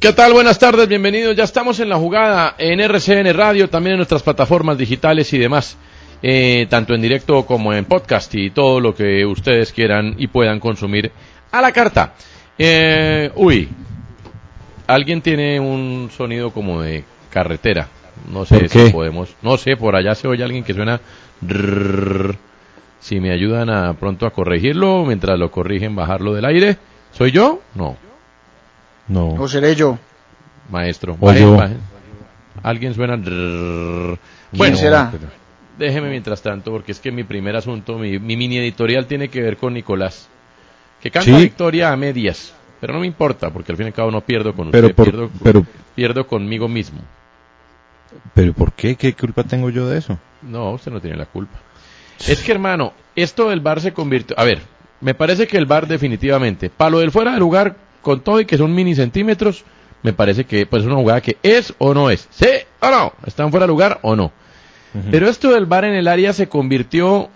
¿Qué tal? Buenas tardes, bienvenidos. Ya estamos en la jugada en RCN Radio, también en nuestras plataformas digitales y demás, eh, tanto en directo como en podcast y todo lo que ustedes quieran y puedan consumir a la carta. Eh, uy, alguien tiene un sonido como de carretera. No sé ¿Por si podemos. No sé, por allá se oye alguien que suena. Si me ayudan a pronto a corregirlo, mientras lo corrigen, bajarlo del aire. ¿Soy yo? No. No. ¿O seré yo? Maestro. O yo. Alguien suena. ¿Quién Bueno, será? déjeme mientras tanto, porque es que mi primer asunto, mi, mi mini editorial tiene que ver con Nicolás. Que canta Sí. victoria a medias. Pero no me importa, porque al fin y al cabo no pierdo con usted, Pero por- pierdo, pero- pierdo conmigo mismo. ¿Pero por qué? ¿Qué culpa tengo yo de eso? No, usted no tiene la culpa. Es que, hermano, esto del bar se convirtió. A ver, me parece que el bar, definitivamente, para lo del fuera de lugar, con todo y que son mini centímetros, me parece que pues, es una jugada que es o no es. ¿Sí o no? ¿Están fuera de lugar o no? Pero esto del bar en el área se convirtió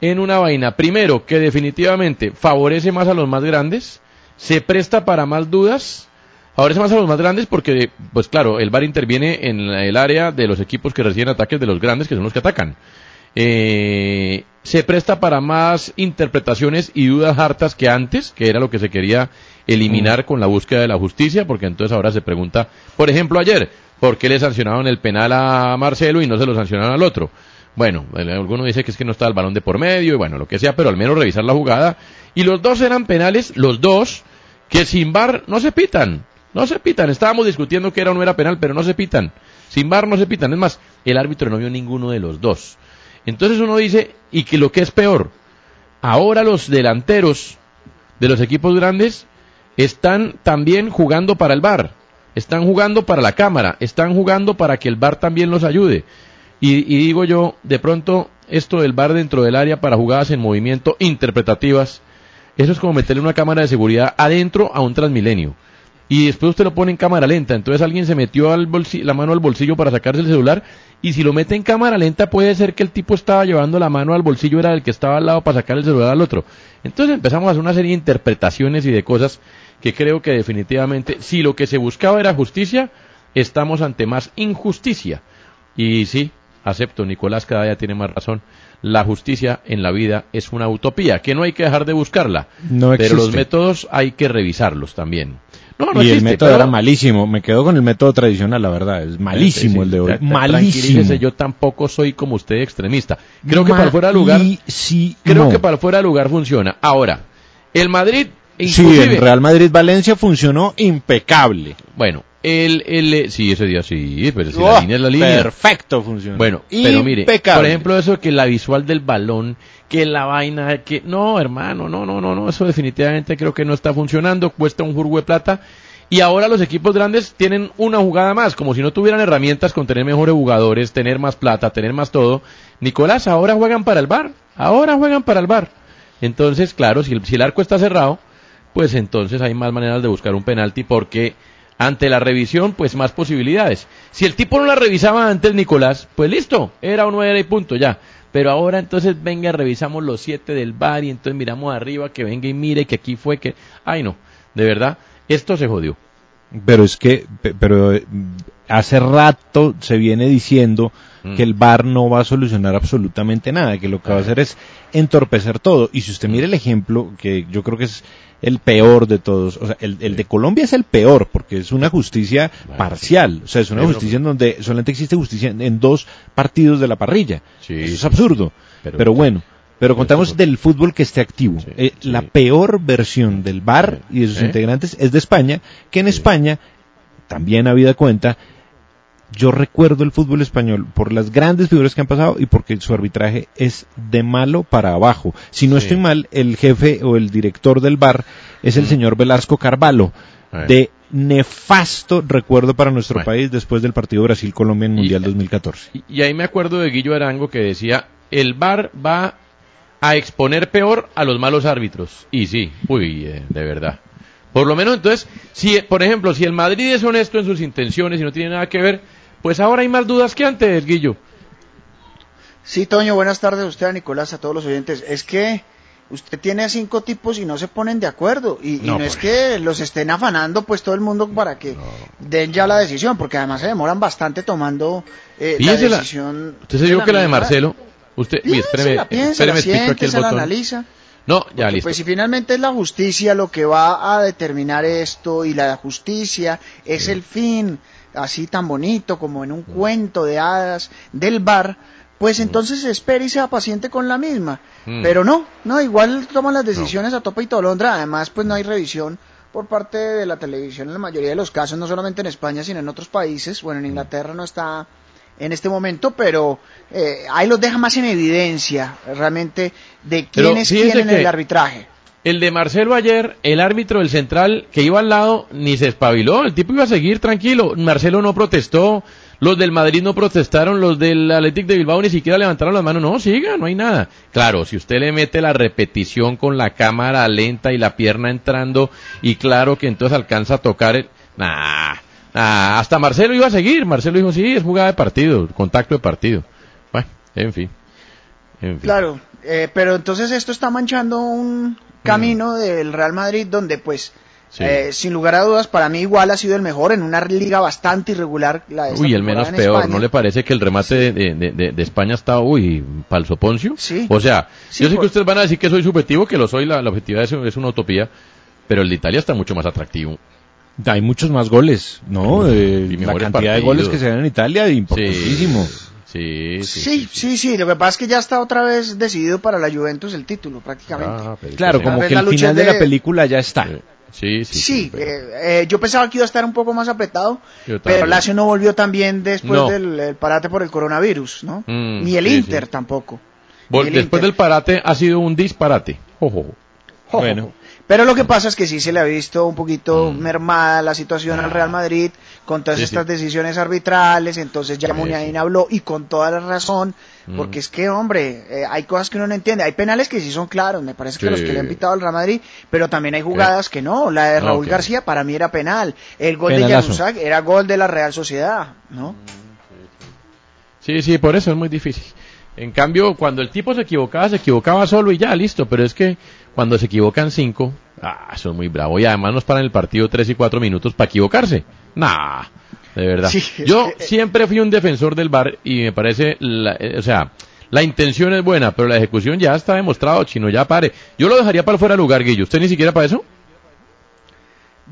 en una vaina, primero, que definitivamente favorece más a los más grandes, se presta para más dudas, favorece más a los más grandes porque, pues claro, el bar interviene en el área de los equipos que reciben ataques de los grandes, que son los que atacan. Eh, se presta para más interpretaciones y dudas hartas que antes, que era lo que se quería eliminar con la búsqueda de la justicia, porque entonces ahora se pregunta, por ejemplo, ayer, ¿por qué le sancionaron el penal a Marcelo y no se lo sancionaron al otro? Bueno, alguno dice que es que no está el balón de por medio y bueno, lo que sea, pero al menos revisar la jugada. Y los dos eran penales, los dos, que sin bar no se pitan. No se pitan. Estábamos discutiendo que era o no era penal, pero no se pitan. Sin bar no se pitan. Es más, el árbitro no vio ninguno de los dos. Entonces uno dice, y que lo que es peor, ahora los delanteros de los equipos grandes están también jugando para el bar, están jugando para la cámara, están jugando para que el bar también los ayude. Y, y digo yo, de pronto, esto del bar dentro del área para jugadas en movimiento interpretativas, eso es como meterle una cámara de seguridad adentro a un Transmilenio. Y después usted lo pone en cámara lenta. Entonces alguien se metió al la mano al bolsillo para sacarse el celular. Y si lo mete en cámara lenta, puede ser que el tipo estaba llevando la mano al bolsillo, era el que estaba al lado para sacar el celular al otro. Entonces empezamos a hacer una serie de interpretaciones y de cosas que creo que definitivamente, si lo que se buscaba era justicia, estamos ante más injusticia. Y sí, acepto, Nicolás cada día tiene más razón. La justicia en la vida es una utopía, que no hay que dejar de buscarla. No pero los métodos hay que revisarlos también. No, no y el método pero- era malísimo. Me quedo con el método tradicional, la verdad. Es malísimo Sí, sí, el de hoy. tra- malísimo. yo tampoco soy como usted extremista. Creo que para fuera de lugar, sí, creo que para fuera de lugar funciona. Ahora, el Madrid, Sí, el Real Madrid-Valencia funcionó impecable. bueno, el, el, sí, ese día sí, pero si Oh, la línea es la línea. Perfecto funcionó. Bueno, pero mire, Impecable. por ejemplo, eso que la visual del balón, que la vaina, que no, hermano, no, no, no, no, eso definitivamente creo que no está funcionando, cuesta un jurgo de plata Y ahora los equipos grandes tienen una jugada más, como si no tuvieran herramientas con tener mejores jugadores, tener más plata, tener más todo. Nicolás, ahora juegan para el bar, ahora juegan para el bar. Entonces, claro, si el, si el arco está cerrado, pues entonces hay más maneras de buscar un penalti porque ante la revisión, pues más posibilidades. Si el tipo no la revisaba antes, Nicolás, pues listo, era o no era y punto, ya. Pero ahora entonces venga, revisamos los siete del bar y entonces miramos arriba, que venga y mire que aquí fue que... Ay no, de verdad, esto se jodió. Pero es que, pe- pero eh, hace rato se viene diciendo Mm. que el VAR no va a solucionar absolutamente nada, que lo que va a hacer es entorpecer todo. Y si usted mira el ejemplo, que yo creo que es el peor de todos, o sea, el, el de Colombia es el peor, porque es una justicia parcial, o sea, es una justicia en donde solamente existe justicia en, en dos partidos de la parrilla. Sí, Eso es absurdo. Pero- Pero, bueno, pero contamos del fútbol que esté activo. Sí, Eh, sí. La peor versión del VAR y de sus ¿Eh? integrantes es de España, que en España, también habida cuenta, yo recuerdo el fútbol español por las grandes figuras que han pasado y porque su arbitraje es de malo para abajo. Si no Sí. estoy mal, el jefe o el director del VAR es el Mm. señor Velasco Carvalho, Eh. de nefasto recuerdo para nuestro Bueno. país después del partido Brasil-Colombia en Y- Mundial 2014. Y, y ahí me acuerdo de Guillo Arango que decía, el VAR va a exponer peor a los malos árbitros. Y sí, uy, eh, de verdad. Por lo menos entonces, si, por ejemplo, si el Madrid es honesto en sus intenciones y no tiene nada que ver, pues ahora hay más dudas que antes, Guillo. Sí, Toño, buenas tardes a usted, a Nicolás, a todos los oyentes. Es que usted tiene a cinco tipos y no se ponen de acuerdo. Y, y No, es por- que los estén afanando, pues todo el mundo para que den ya la decisión, porque además se demoran bastante tomando eh, la decisión. Usted se dio que la de Marcelo. Usted, Piénsela, espéreme, piénsela, espéreme, la analiza. No, ya Porque, listo. Pues si finalmente es la justicia lo que va a determinar esto y la justicia es el fin, así tan bonito como en un cuento de hadas del bar, pues entonces espere y sea paciente con la misma. Mm. Pero no, no, igual toman las decisiones a topa y tolondra, además pues no hay revisión por parte de la televisión en la mayoría de los casos, no solamente en España, sino en otros países, bueno, en Inglaterra no está en este momento, pero eh, ahí los deja más en evidencia realmente de Pero quién es fíjese quién en que- el arbitraje. El de Marcelo ayer, el árbitro del central que iba al lado, ni se espabiló, el tipo iba a seguir tranquilo. Marcelo no protestó, los del Madrid no protestaron, los del Athletic de Bilbao ni siquiera levantaron las manos, no, siga, no hay nada. Claro, si usted le mete la repetición con la cámara lenta y la pierna entrando, y claro que entonces alcanza a tocar, el... nah, nah, hasta Marcelo iba a seguir, Marcelo dijo, sí, es jugada de partido, contacto de partido. Bueno, en fin. En fin. Claro, eh, pero entonces esto está manchando un camino del Real Madrid donde pues Sí. eh, sin lugar a dudas para mí igual ha sido el mejor en una liga bastante irregular la de Uy, el menos en peor. España. ¿No le parece que el remate de, de- de- de España está, uy, falso poncio? Sí. O sea, Sí, yo sé por- que ustedes van a decir que soy subjetivo, que lo soy, la, la objetividad es, es una utopía, pero el de Italia está mucho más atractivo. Hay muchos más goles, ¿no? Eh, Y la mejores cantidad de partidos. goles que se dan en Italia, importantísimo. Sí, sí. Sí, sí, sí, lo que pasa es que ya está otra vez decidido para la Juventus el título prácticamente. Ah, Claro, sí. como que la el final de... de- la película ya está. Sí, sí. Sí, pero- eh, eh, yo pensaba que iba a estar un poco más apretado, pero también. Lazio no volvió tan bien después No. del el parate por el coronavirus, ¿no? Mm, Ni el sí, Inter sí. tampoco. Vol- Ni el después Inter. del parate ha sido un disparate. Ojo. Jo, Bueno. Pero lo que pasa es que sí se le ha visto un poquito Mm. mermada la situación al Real Madrid con todas Sí, estas sí. decisiones arbitrales, entonces ya Sí, habló y con toda la razón, Mm. porque es que, hombre, eh, hay cosas que uno no entiende, hay penales que sí son claros, me parece que los que le han pitado al Real Madrid, pero también hay jugadas que no, la de No, Raúl García para mí era penal, el gol Penalazo. de Januzaj era gol de la Real Sociedad, ¿no? Sí, sí, por eso es muy difícil. En cambio, cuando el tipo se equivocaba, se equivocaba solo y ya, listo. Pero es que cuando se equivocan cinco, ah, es muy bravo. Y además nos paran el partido tres y cuatro minutos para equivocarse. Nah, de verdad. Sí, Yo que- siempre fui un defensor del bar y me parece, la- eh, o sea, la intención es buena, pero la ejecución ya está demostrado, chino, ya pare. Yo lo dejaría para fuera de lugar, Guillo. ¿Usted ni siquiera para eso?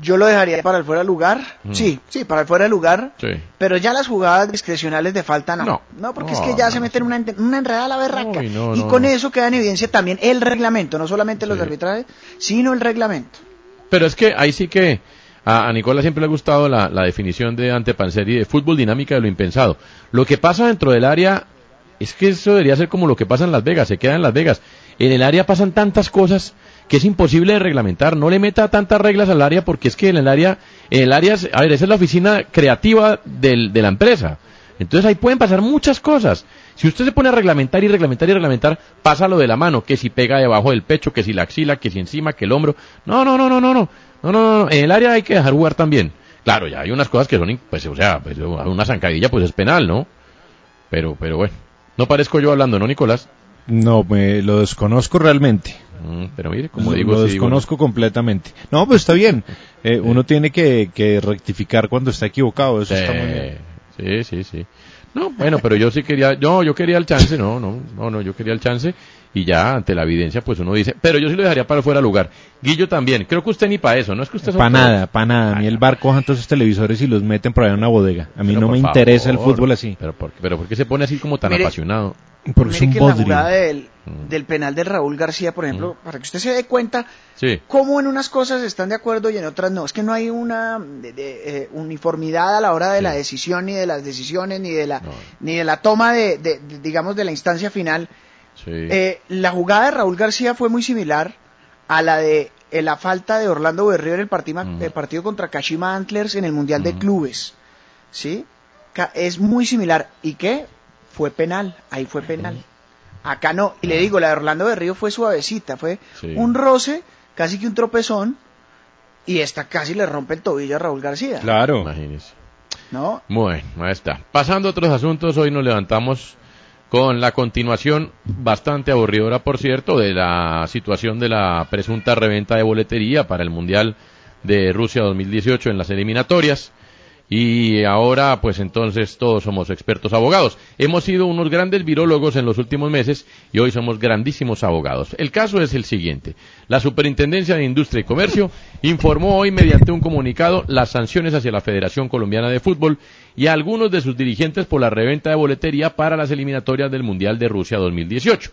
Yo lo dejaría para el fuera de lugar, Mm. sí, sí, para el fuera de lugar, Sí. Pero ya las jugadas discrecionales de falta no. No. No, porque No, es que ya no, se meten una, enredada a la berraca. Uy, y con eso queda en evidencia también el reglamento, no solamente los Sí. arbitrajes, sino el reglamento. Pero es que ahí sí que a, a Nicola siempre le ha gustado la, la definición de Ante Panseri de fútbol dinámica de lo impensado. Lo que pasa dentro del área es que eso debería ser como lo que pasa en Las Vegas, se queda en Las Vegas. En el área pasan tantas cosas que es imposible de reglamentar. No le meta tantas reglas al área porque es que en el área, en el área, a ver, esa es la oficina creativa del, de la empresa. Entonces ahí pueden pasar muchas cosas. Si usted se pone a reglamentar y reglamentar y reglamentar, pasa lo de la mano, que si pega debajo del pecho, que si la axila, que si encima, que el hombro. No, no, no, no, no, no. No, no, no. En el área hay que dejar jugar también. Claro, ya hay unas cosas que son, pues, o sea, pues, una zancadilla pues es penal, ¿no? Pero, pero bueno. No parezco yo hablando, ¿no, Nicolás? No, me lo desconozco realmente. Mm, pero mire, como lo, digo, lo sí desconozco completamente. No, pues está bien. Eh, uno tiene que, que rectificar cuando está equivocado. Eso está muy bien. Sí, sí, sí. No, bueno, pero yo sí quería, no, yo quería el chance, no, no, no, no, yo quería el chance y ya ante la evidencia pues uno dice, pero yo sí lo dejaría para fuera de lugar. Guillo también, creo que usted ni para eso, no es que usted Para nada, para nada. A mí el bar cojan todos esos televisores y los meten por ahí en una bodega. A mí Pero no me interesa el fútbol así. Pero por, pero ¿por qué se pone así como tan Mire, apasionado? Porque es un que la jugada del, Mm. del penal de Raúl García, por ejemplo, para que usted se dé cuenta Sí. cómo en unas cosas están de acuerdo y en otras no. Es que no hay una de- de, eh, uniformidad a la hora de la decisión, ni de las decisiones, ni de la, No. ni de la toma de, de- de, digamos, de la instancia final. Sí. Eh, la jugada de Raúl García fue muy similar a la de eh, la falta de Orlando Berrío en el partido, Ujú. el partido contra Kashima Antlers en el Mundial de. Clubes. ¿Sí? Ca- Es muy similar. ¿Y qué? Fue penal. Ahí fue penal. Acá no. Y le digo, la de Orlando Berrío fue suavecita. Fue Sí. un roce, casi que un tropezón. Y esta casi le rompe el tobillo a Raúl García. Claro. Imagínese. ¿No? Bueno, ahí está. Pasando a otros asuntos, hoy nos levantamos con la continuación bastante aburridora, por cierto, de la situación de la presunta reventa de boletería para el Mundial de Rusia 2018 en las eliminatorias. Y ahora, pues entonces todos somos expertos abogados. Hemos sido unos grandes virólogos en los últimos meses y hoy somos grandísimos abogados. El caso es el siguiente. La Superintendencia de Industria y Comercio informó hoy mediante un comunicado las sanciones hacia la Federación Colombiana de Fútbol y a algunos de sus dirigentes por la reventa de boletería para las eliminatorias del Mundial de Rusia 2018.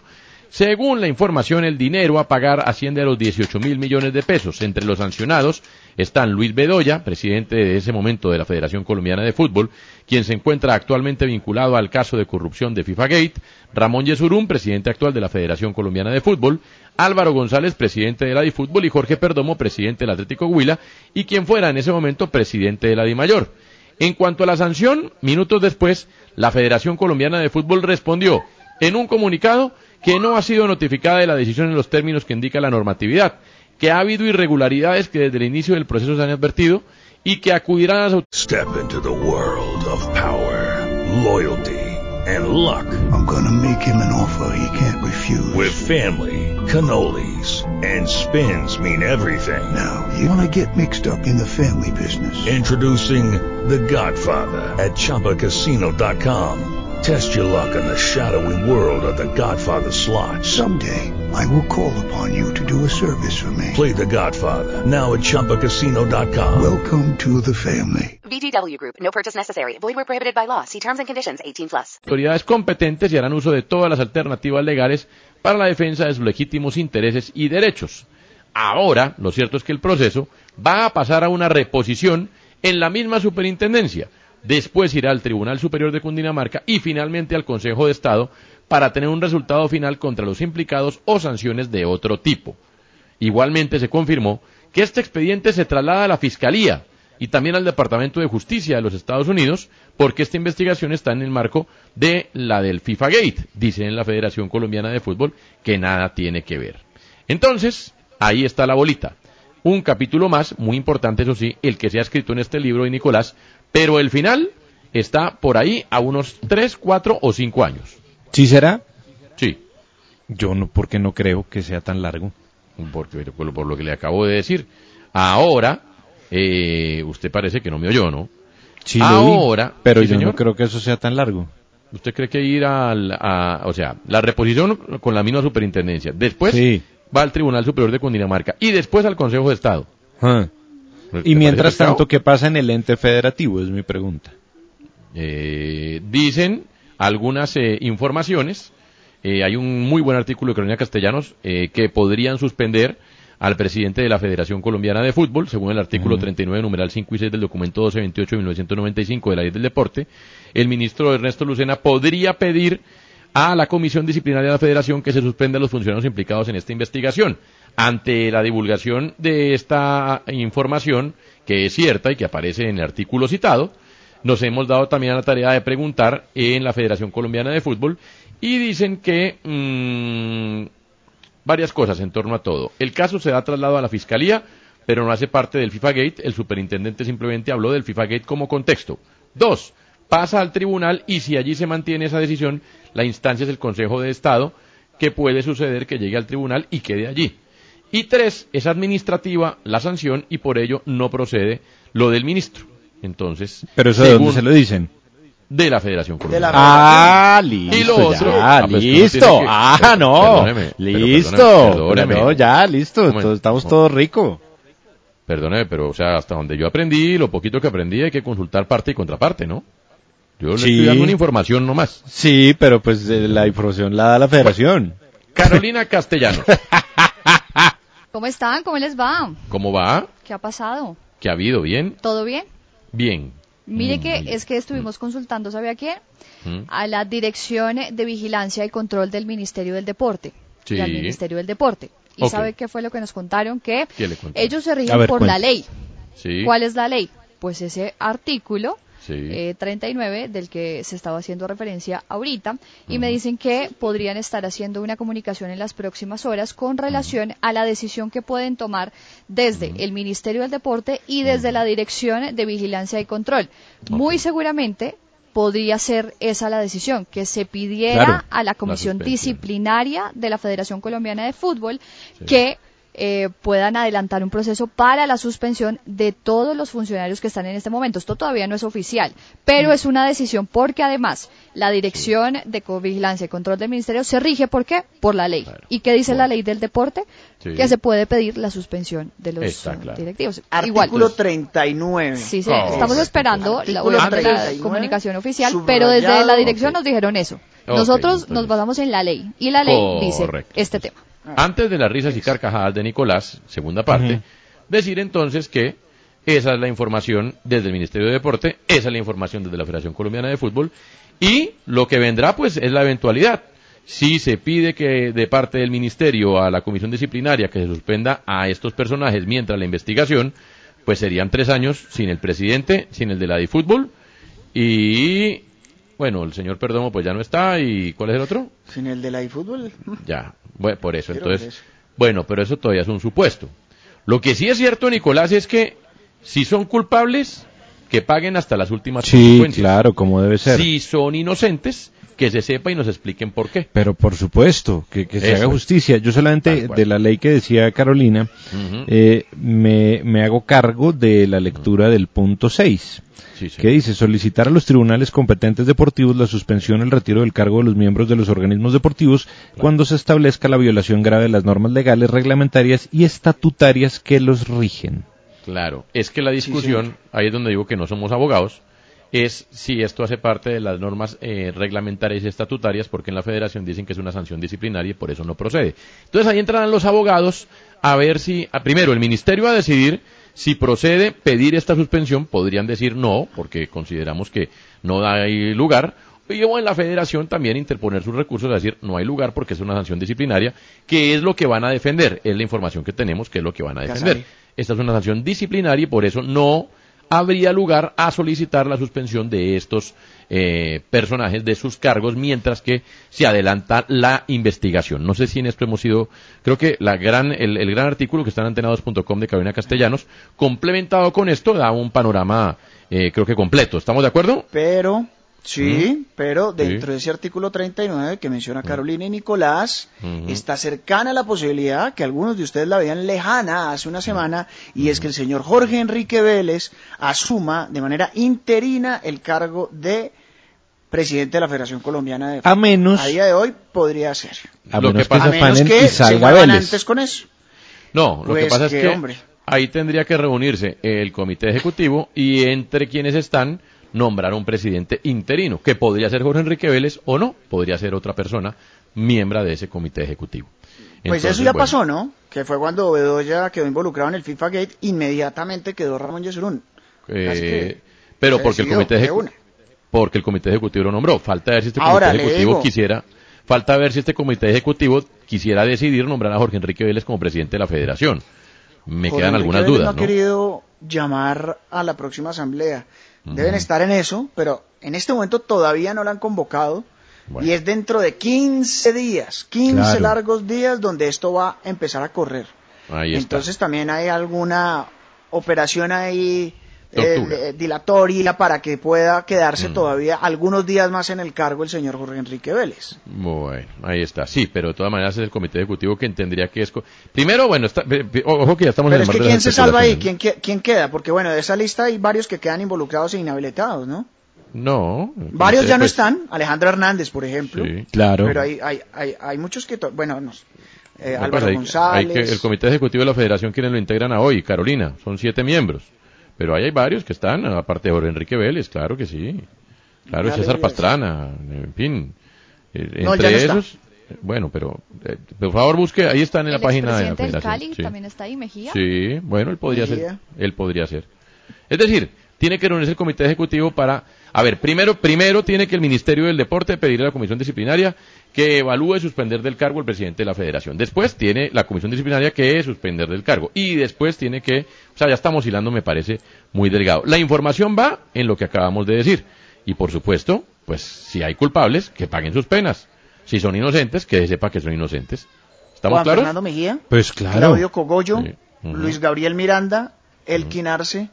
Según la información, el dinero a pagar asciende a los 18 mil millones de pesos. Entre los sancionados están Luis Bedoya, presidente de ese momento de la Federación Colombiana de Fútbol, quien se encuentra actualmente vinculado al caso de corrupción de FIFA Gate, Ramón Yesurún, presidente actual de la Federación Colombiana de Fútbol, Álvaro González, presidente de la DiFútbol, y Jorge Perdomo, presidente del Atlético Huila, y quien fuera en ese momento presidente de la DiMayor. En cuanto a la sanción, minutos después, la Federación Colombiana de Fútbol respondió en un comunicado que no ha sido notificada de la decisión en los términos que indica la normatividad, que ha habido irregularidades que desde el inicio del proceso se han advertido y que acudirán a las autoridades. Step into the world of power, loyalty, and luck. I'm gonna make him an offer he can't refuse. With family, cannolis, and spins mean everything. Now, you wanna get mixed up in the family business. Introducing The Godfather at ChumbaCasino.com. Test your luck in the shadowy world of The Godfather slot. Someday, I will call upon you to do a service for me. Play The Godfather now at ChumbaCasino.com. Welcome to the family. VGW Group. No purchase necessary. Void where prohibited by law. See terms and conditions. 18 plus. autoridades competentes y harán uso de todas las alternativas legales para la defensa de sus legítimos intereses y derechos. Ahora, lo cierto es que el proceso va a pasar a una reposición en la misma superintendencia. Después irá al Tribunal Superior de Cundinamarca y finalmente al Consejo de Estado para tener un resultado final contra los implicados o sanciones de otro tipo. Igualmente se confirmó que este expediente se traslada a la Fiscalía y también al Departamento de Justicia de los Estados Unidos porque esta investigación está en el marco de la del FIFA Gate, dice en la Federación Colombiana de Fútbol que nada tiene que ver. Entonces, ahí está la bolita. Un capítulo más, muy importante eso sí, el que se ha escrito en este libro de Nicolás, pero el final está por ahí a unos 3, 4 o 5 años. ¿Sí será? Sí. Yo no, porque no creo que sea tan largo. Porque, por, por lo que le acabo de decir. Ahora, eh, usted parece que no me oyó, ¿no? Sí lo vi, Ahora, pero ¿sí, yo señor? no creo que eso sea tan largo. ¿Usted cree que ir al, a, o sea, la reposición con la misma superintendencia, después Sí. va al Tribunal Superior de Cundinamarca y después al Consejo de Estado? Ah. ¿Te Y mientras tanto, ¿qué pasa en el ente federativo? Es mi pregunta. Eh, dicen algunas eh, informaciones, eh, hay un muy buen artículo de Crónica Castellanos eh, que podrían suspender al presidente de la Federación Colombiana de Fútbol, según el artículo 39, numeral 5 y 6 del documento 1228 de 1995 de la ley del deporte, el ministro Ernesto Lucena podría pedir a la Comisión Disciplinaria de la Federación que se suspende a los funcionarios implicados en esta investigación. Ante la divulgación de esta información, que es cierta y que aparece en el artículo citado, nos hemos dado también a la tarea de preguntar en la Federación Colombiana de Fútbol y dicen que mm, varias cosas en torno a todo. El caso se da traslado a la Fiscalía, pero no hace parte del FIFA Gate. El superintendente simplemente habló del FIFA Gate como contexto. Dos, pasa al tribunal y si allí se mantiene esa decisión, la instancia es el Consejo de Estado, que puede suceder que llegue al tribunal y quede allí. Y tres, es administrativa la sanción y por ello no procede lo del ministro. Entonces, Pero eso de dónde se lo dicen. de la Federación Colombiana. Ah, listo. Y lo otro, ya, ah, pues, uno listo. que- ah, no. listo. perdóneme, perdóneme. No, ya, listo. Momento, Entonces, estamos mo- todos ricos. Perdóneme, pero o sea, hasta donde yo aprendí, lo poquito que aprendí hay que consultar parte y contraparte, ¿no? Yo le Sí. estoy dando una información nomás. Sí, pero pues eh, la información la da la federación. Carolina Castellano, ¿Cómo están? ¿Cómo les va? ¿cómo va? ¿Qué ha pasado? ¿Qué ha habido? ¿Bien? ¿Todo bien? Bien. Mire Mm, que bien. es que estuvimos consultando, ¿sabe a quién? Mm. A la Dirección de Vigilancia y Control del Ministerio del Deporte. Sí. Y al Ministerio del Deporte. ¿Y Ok. sabe qué fue lo que nos contaron? Que ¿Qué le contaron? ellos se rigen ver, por la ley. Sí. ¿Cuál es la ley? Pues ese artículo Sí. eh, 39 del que se estaba haciendo referencia ahorita y me dicen que podrían estar haciendo una comunicación en las próximas horas con relación a la decisión que pueden tomar desde el Ministerio del Deporte y desde la Dirección de Vigilancia y Control. Muy seguramente podría ser esa la decisión, que se pidiera Claro, a la Comisión. Disciplinaria de la Federación Colombiana de Fútbol que eh, puedan adelantar un proceso para la suspensión de todos los funcionarios que están en este momento. Esto todavía no es oficial, pero Mm. es una decisión porque además la Dirección de Covigilancia y Control del Ministerio se rige ¿por qué? Por la ley. ¿Y qué dice la ley del deporte? Sí. Que se puede pedir la suspensión de los Está claro. directivos. Artículo Igual. 39. Sí, sí, Correcto. estamos esperando la, Artículo obviamente la 39, comunicación oficial, pero desde la dirección nos dijeron eso. Nosotros entonces- nos basamos en la ley y la ley dice Correcto. este tema. Antes de las risas y carcajadas de Nicolás, segunda parte, decir entonces que esa es la información desde el Ministerio de Deporte, esa es la información desde la Federación Colombiana de Fútbol y lo que vendrá pues es la eventualidad. Si se pide que de parte del Ministerio a la Comisión Disciplinaria que se suspenda a estos personajes mientras la investigación, pues serían tres años sin el presidente, sin el de la Fútbol y bueno, el señor Perdomo pues ya no está y ¿cuál es el otro? Sin el de la eFootball. Ya, bueno, por eso. Quiero Entonces, eso. bueno, pero eso todavía es un supuesto. Lo que sí es cierto, Nicolás, es que si son culpables, que paguen hasta las últimas Sí, consecuencias. claro, como debe ser. Si son inocentes, que se sepa y nos expliquen por qué. Pero por supuesto, que, que se haga justicia. Yo solamente de la ley que decía Carolina, eh, me, me hago cargo de la lectura del punto 6, Sí, sí. que dice solicitar a los tribunales competentes deportivos la suspensión o el retiro del cargo de los miembros de los organismos deportivos cuando se establezca la violación grave de las normas legales, reglamentarias y estatutarias que los rigen. Claro, es que la discusión, ahí es donde digo que no somos abogados, es si esto hace parte de las normas eh, reglamentarias y estatutarias, porque en la federación dicen que es una sanción disciplinaria y por eso no procede. Entonces ahí entrarán los abogados a ver si, a- primero, el ministerio va a decidir si procede pedir esta suspensión, podrían decir no, porque consideramos que no da ahí lugar, y o en la federación también interponer sus recursos a decir no hay lugar porque es una sanción disciplinaria, que es lo que van a defender, es la información que tenemos, que es lo que van a defender. Casari. Esta es una sanción disciplinaria y por eso no habría lugar a solicitar la suspensión de estos eh, personajes de sus cargos mientras que se adelanta la investigación. No sé si en esto hemos sido, creo que la gran, el, el gran artículo que está en antenados.com de Carolina Castellanos, complementado con esto, da un panorama eh, creo que completo. ¿Estamos de acuerdo? Pero, sí, Mm. pero Sí. dentro de ese artículo 39 que menciona Carolina y Nicolás, está cercana la posibilidad que algunos de ustedes la veían lejana hace una semana, y es que el señor Jorge Enrique Vélez asuma de manera interina el cargo de presidente de la Federación Colombiana de A menos- A día de hoy podría ser. A Lo menos que pasa- que A menos que y se salga muevan Vélez. antes con eso. No, lo Pues que pasa es que, que hombre. ahí tendría que reunirse el comité ejecutivo y entre quienes están nombrar un presidente interino, que podría ser Jorge Enrique Vélez o no, podría ser otra persona miembro de ese comité ejecutivo. Pues eso ya bueno, pasó, ¿no? Que fue cuando Bedoya quedó involucrado en el FIFA Gate, inmediatamente quedó Ramón Yesurún. eh, pero porque el comité porque el ejecutivo lo nombró. Falta ver si este Ahora, comité ejecutivo digo- quisiera Falta ver si este comité ejecutivo quisiera decidir nombrar a Jorge Enrique Vélez como presidente de la federación. Me Jorge quedan Enrique algunas Vélez dudas, no ha ¿no? querido llamar a la próxima asamblea. Deben estar en eso, pero en este momento todavía no la han convocado. Bueno. Y es dentro de 15 días, 15 Claro. largos días donde esto va a empezar a correr. Ahí está. Entonces también hay alguna operación ahí eh, dilatoria para que pueda quedarse Mm. todavía algunos días más en el cargo el señor Jorge Enrique Vélez. Bueno, ahí está. Sí, pero de todas maneras es el comité ejecutivo quien tendría que... esco- Primero, bueno, está- ojo que ya estamos Pero en es el que mar de ¿quién se salva ahí? ¿Quién, que- quién queda? Porque bueno, de esa lista hay varios que quedan involucrados e inhabilitados, ¿no? No. Varios ya no pues, están, Alejandro Hernández, por ejemplo. Sí. Claro. Pero hay, hay, hay, hay muchos que, to- bueno, no eh, Álvaro hay- González. hay que- el comité ejecutivo de la federación quienes lo integran a hoy, Carolina, son siete miembros. Pero ahí hay varios que están, aparte de Jorge Enrique Vélez, claro que sí. Claro, Ya César. Pastrana, en fin. Eh, No, entre ya no está. esos, bueno, pero eh, por favor busque, ahí están en la página de la federación. Cali sí. también está ahí, Mejía. Sí, bueno, él podría Mejía. ser. Él podría ser. Es decir, tiene que reunirse el comité ejecutivo para, a ver, primero, primero tiene que el Ministerio del Deporte pedirle a la comisión disciplinaria que evalúe suspender del cargo al presidente de la federación. Después tiene la comisión disciplinaria que suspender del cargo. Y después tiene que, o sea, ya estamos hilando, me parece muy delgado. La información va en lo que acabamos de decir. Y por supuesto, pues si hay culpables, que paguen sus penas. Si son inocentes, que se sepa que son inocentes. ¿Estamos Juan claros? Fernando Mejía, Pues claro. Claudio Cogollo, Sí. Luis Gabriel Miranda, Elkin Arce.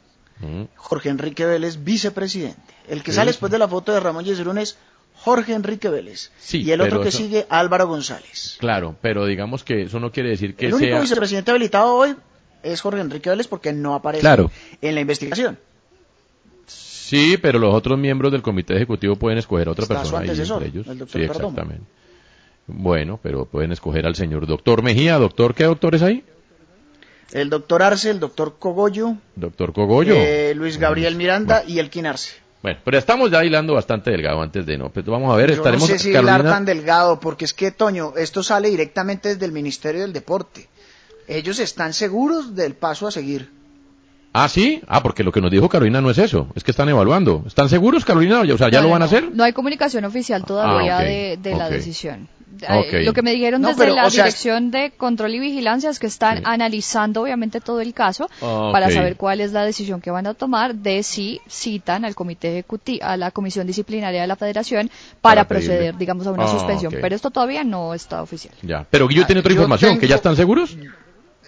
Jorge Enrique Vélez, vicepresidente. El que Sí, sale después de la foto de Ramón Yesurún es Jorge Enrique Vélez. Sí, y el otro que eso- sigue, Álvaro González. Claro, pero digamos que eso no quiere decir que el único vicepresidente habilitado hoy es Jorge Enrique Vélez porque no aparece Claro. en la investigación. Sí, pero los otros miembros del comité ejecutivo pueden escoger a otra Está persona ahí entre ellos. el doctor sí, Perdomo. exactamente. Bueno, pero pueden escoger al señor doctor Mejía. Doctor, ¿qué doctores hay? El doctor Arce, el doctor Cogollo, Doctor Cogollo. eh, Luis Gabriel Miranda y Elkin Arce. Bueno, pero estamos ya hilando bastante delgado antes de no. Pues vamos a ver, Yo estaremos no sé si Carolina- hilar tan delgado, porque es que, Toño, esto sale directamente desde el Ministerio del Deporte. Ellos están seguros del paso a seguir. Ah, sí. Ah, porque lo que nos dijo Carolina no es eso. Es que están evaluando. ¿Están seguros, Carolina? O sea, ¿ya No, lo no, van a hacer? No hay comunicación oficial todavía Ah, de, de la decisión. Ok. Lo que me dijeron No, desde pero, la sea, Dirección de Control y Vigilancia es que están Sí. analizando obviamente todo el caso Ah, para saber cuál es la decisión que van a tomar de si citan al comité ejecutivo, a la comisión disciplinaria de la Federación para, Para pedirle. proceder, digamos, a una Ah, suspensión. Pero esto todavía no está oficial. Ya. Pero Guillo Ah, tiene otra información, que ya están seguros.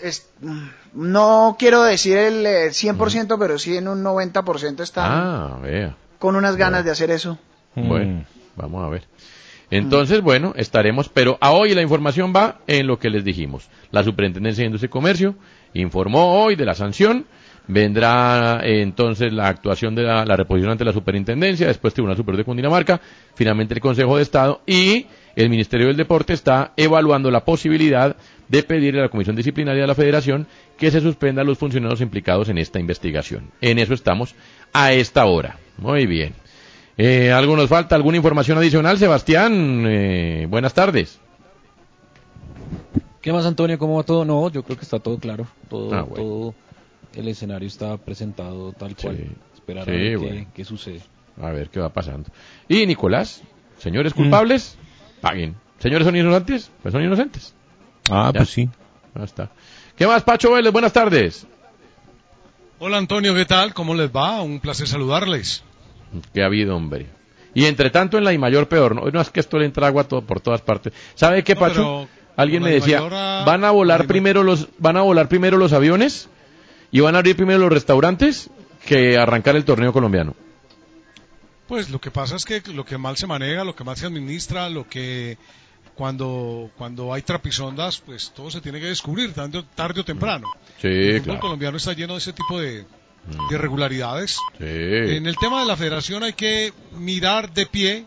Es- mm, no quiero decir el eh, 100%, pero sí en un 90% están Ah, vea. con unas ganas de hacer eso. Bueno, vamos a ver. Entonces, bueno, estaremos, pero a hoy la información va en lo que les dijimos. La Superintendencia de Industria y Comercio informó hoy de la sanción, vendrá eh, entonces la actuación de la, la reposición ante la Superintendencia, después Tribunal Superior de Cundinamarca, finalmente el Consejo de Estado y el Ministerio del Deporte está evaluando la posibilidad de pedirle a la Comisión Disciplinaria de la Federación que se suspenda a los funcionarios implicados en esta investigación. En eso estamos a esta hora. Muy bien. Eh, ¿Algo nos falta? ¿Alguna información adicional, Sebastián? Eh, buenas tardes. ¿Qué más, Antonio? ¿Cómo va todo? No, yo creo que está todo claro. Todo, Ah, bueno. todo el escenario está presentado tal cual. Sí. Esperar Sí, a ver qué, bueno. qué sucede. A ver qué va pasando. Y Nicolás, señores culpables, paguen. Señores son inocentes, pues son inocentes. Ah, Ya. pues sí. Ya está. ¿Qué más, Pacho Vélez? Buenas tardes. Hola Antonio, ¿qué tal? ¿Cómo les va? Un placer saludarles. ¿Qué ha habido, hombre? Y entre tanto en la I mayor peor, ¿no? No es que esto le entra agua todo, por todas partes. ¿Sabe qué, No, Pacho? Alguien me decía, ah, van a la volar primero los, van a volar primero los aviones y van a abrir primero los restaurantes que arrancar el torneo colombiano. Pues lo que pasa es que lo que mal se maneja, lo que mal se administra, lo que cuando cuando hay trapisondas, pues todo se tiene que descubrir tarde, tarde o temprano. Sí, el claro. colombiano está lleno de ese tipo de, de irregularidades. Sí. En el tema de la federación hay que mirar de pie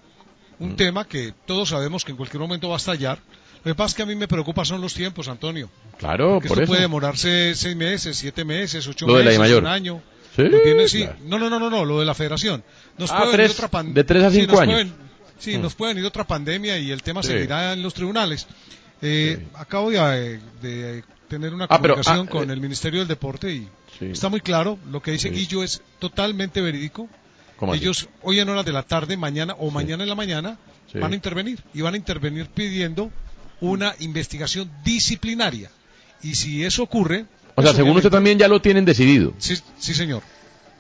un Mm. tema que todos sabemos que en cualquier momento va a estallar. Lo que pasa es que a mí me preocupa son los tiempos, Antonio. Claro, Porque por esto eso. puede demorarse seis meses, siete meses, ocho Lo meses, un año. Sí, Nos viene- sí. claro. No, no, no, no, no, lo de la federación. Nos Ah, puede tres- venir otra pan- de tres a sí, cinco nos años. pueden- sí, Mm. nos puede venir otra pandemia y el tema Sí. seguirá en los tribunales. Eh, Acabo de, de tener una Ah, pero, comunicación ah, con eh, el Ministerio del Deporte y Sí. está muy claro. Lo que dice Sí. Guillo es totalmente verídico. Ellos hoy en horas de la tarde, mañana o mañana en la mañana van a intervenir y van a intervenir pidiendo una investigación disciplinaria. Y si eso ocurre, O sea, según usted también ya lo tienen decidido. Sí, sí, señor.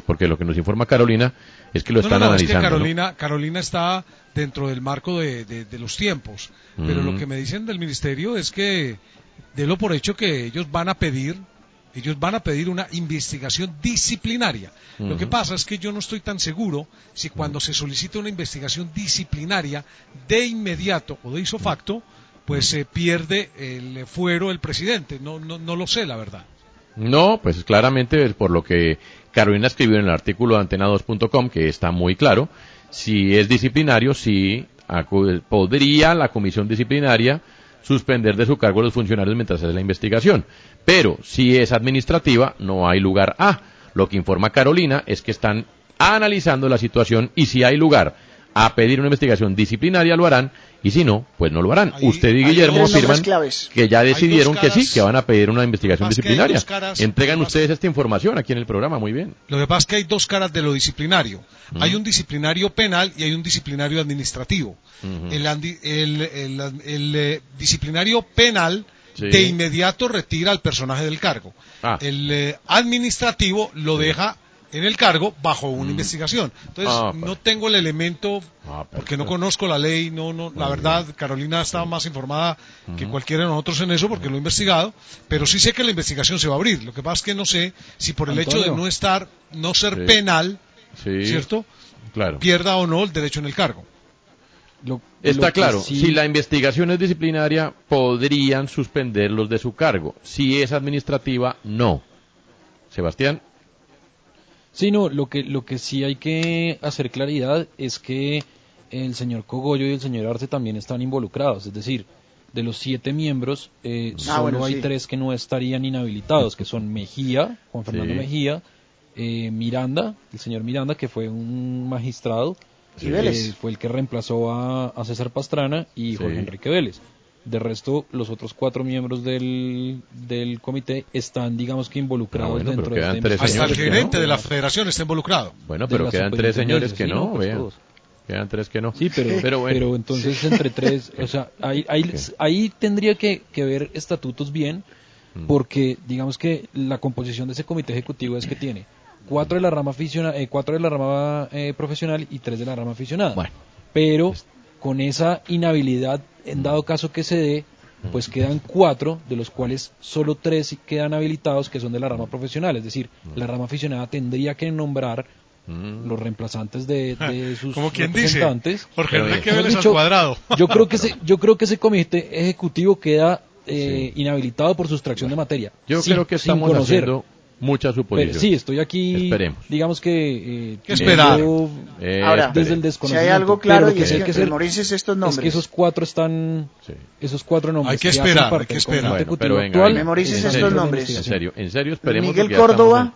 Porque lo que nos informa Carolina es que lo No, están no, no, es que analizando. Carolina, Carolina está dentro del marco de, de- de los tiempos, pero Mm. lo que me dicen del ministerio es que délo por hecho que ellos van a pedir, ellos van a pedir una investigación disciplinaria. Lo que pasa es que yo no estoy tan seguro si cuando se solicita una investigación disciplinaria de inmediato o de ipso facto, pues se pierde el fuero el presidente. No, no, no lo sé, la verdad. No, pues claramente por lo que Carolina escribió en el artículo de antena2.com, que está muy claro, si es disciplinario, si acu- podría la comisión disciplinaria suspender de su cargo a los funcionarios mientras hace la investigación. Pero si es administrativa, no hay lugar a. Lo que informa Carolina es que están analizando la situación y si hay lugar a pedir una investigación disciplinaria lo harán y si no, pues no lo harán. Usted y Guillermo afirman que ya decidieron que sí, que van a pedir una investigación disciplinaria. caras, Entregan ustedes esta información aquí en el programa, muy bien. Lo que pasa es que hay dos caras de lo disciplinario. Hay un disciplinario penal y hay un disciplinario administrativo. El, el- el- el, eh, disciplinario penal Sí. de inmediato retira al personaje del cargo. Ah. El eh, administrativo lo deja en el cargo bajo una investigación. Entonces, Mm. Ah, no tengo el elemento, Ah, porque no conozco la ley, no, no, la verdad, Carolina estaba más informada que cualquiera de nosotros en eso, porque lo he investigado, pero sí sé que la investigación se va a abrir. Lo que pasa es que no sé si por el hecho de no estar, no ser Sí. penal, Sí, ¿cierto? Claro. Pierda o no el derecho en el cargo. Lo- Está lo claro, sí- si la investigación es disciplinaria, podrían suspenderlos de su cargo. Si es administrativa, no. Sebastián, Sí, no, lo que, lo que sí hay que hacer claridad es que el señor Cogollo y el señor Arce también están involucrados, es decir, de los siete miembros, eh, Ah, solo bueno, hay sí. tres que no estarían inhabilitados, que son Mejía, Juan Fernando Sí. Mejía, eh, Miranda, el señor Miranda, que fue un magistrado, Vélez. eh, fue el que reemplazó a, a César Pastrana y Sí. Jorge Enrique Vélez. De resto, los otros cuatro miembros del, del comité están, digamos que, involucrados Ah, bueno, dentro de tres Hasta el señores gerente no. de la federación está involucrado. bueno, pero quedan tres señores que no, sí, no, pues vean. todos. Quedan tres que no. Sí, pero, Pero pero, bueno. entonces entre tres, o sea, ahí, ahí, ahí tendría que, que ver estatutos bien, Mm. porque digamos que la composición de ese comité ejecutivo es que tiene cuatro de la rama aficiona- eh, cuatro de la rama eh, profesional y tres de la rama aficionada. Bueno. Pero con esa inhabilidad, en dado caso que se dé, pues quedan cuatro, de los cuales solo tres quedan habilitados que son de la rama profesional. Es decir, la rama aficionada tendría que nombrar Mm. los reemplazantes de, de sus Como quien dice. Jorge Enrique al cuadrado. Yo creo que ese, yo creo que ese comité ejecutivo queda eh, inhabilitado por sustracción de materia. Yo sin- creo que estamos conocer. Haciendo muchas Pero suposiciones. sí, estoy aquí, Esperemos. digamos que... eh, Que esperar. yo- Eh, Ahora, desde el espere. Si desconocimiento. hay algo claro y que es que que estos es nombres. que esos cuatro están, Sí. esos cuatro nombres Hay que esperar, parte hay que esperar. Bueno, pero ejecutivo venga, actual, venga. Memorices En estos serio, nombres. En serio, en serio, esperemos Miguel Córdoba,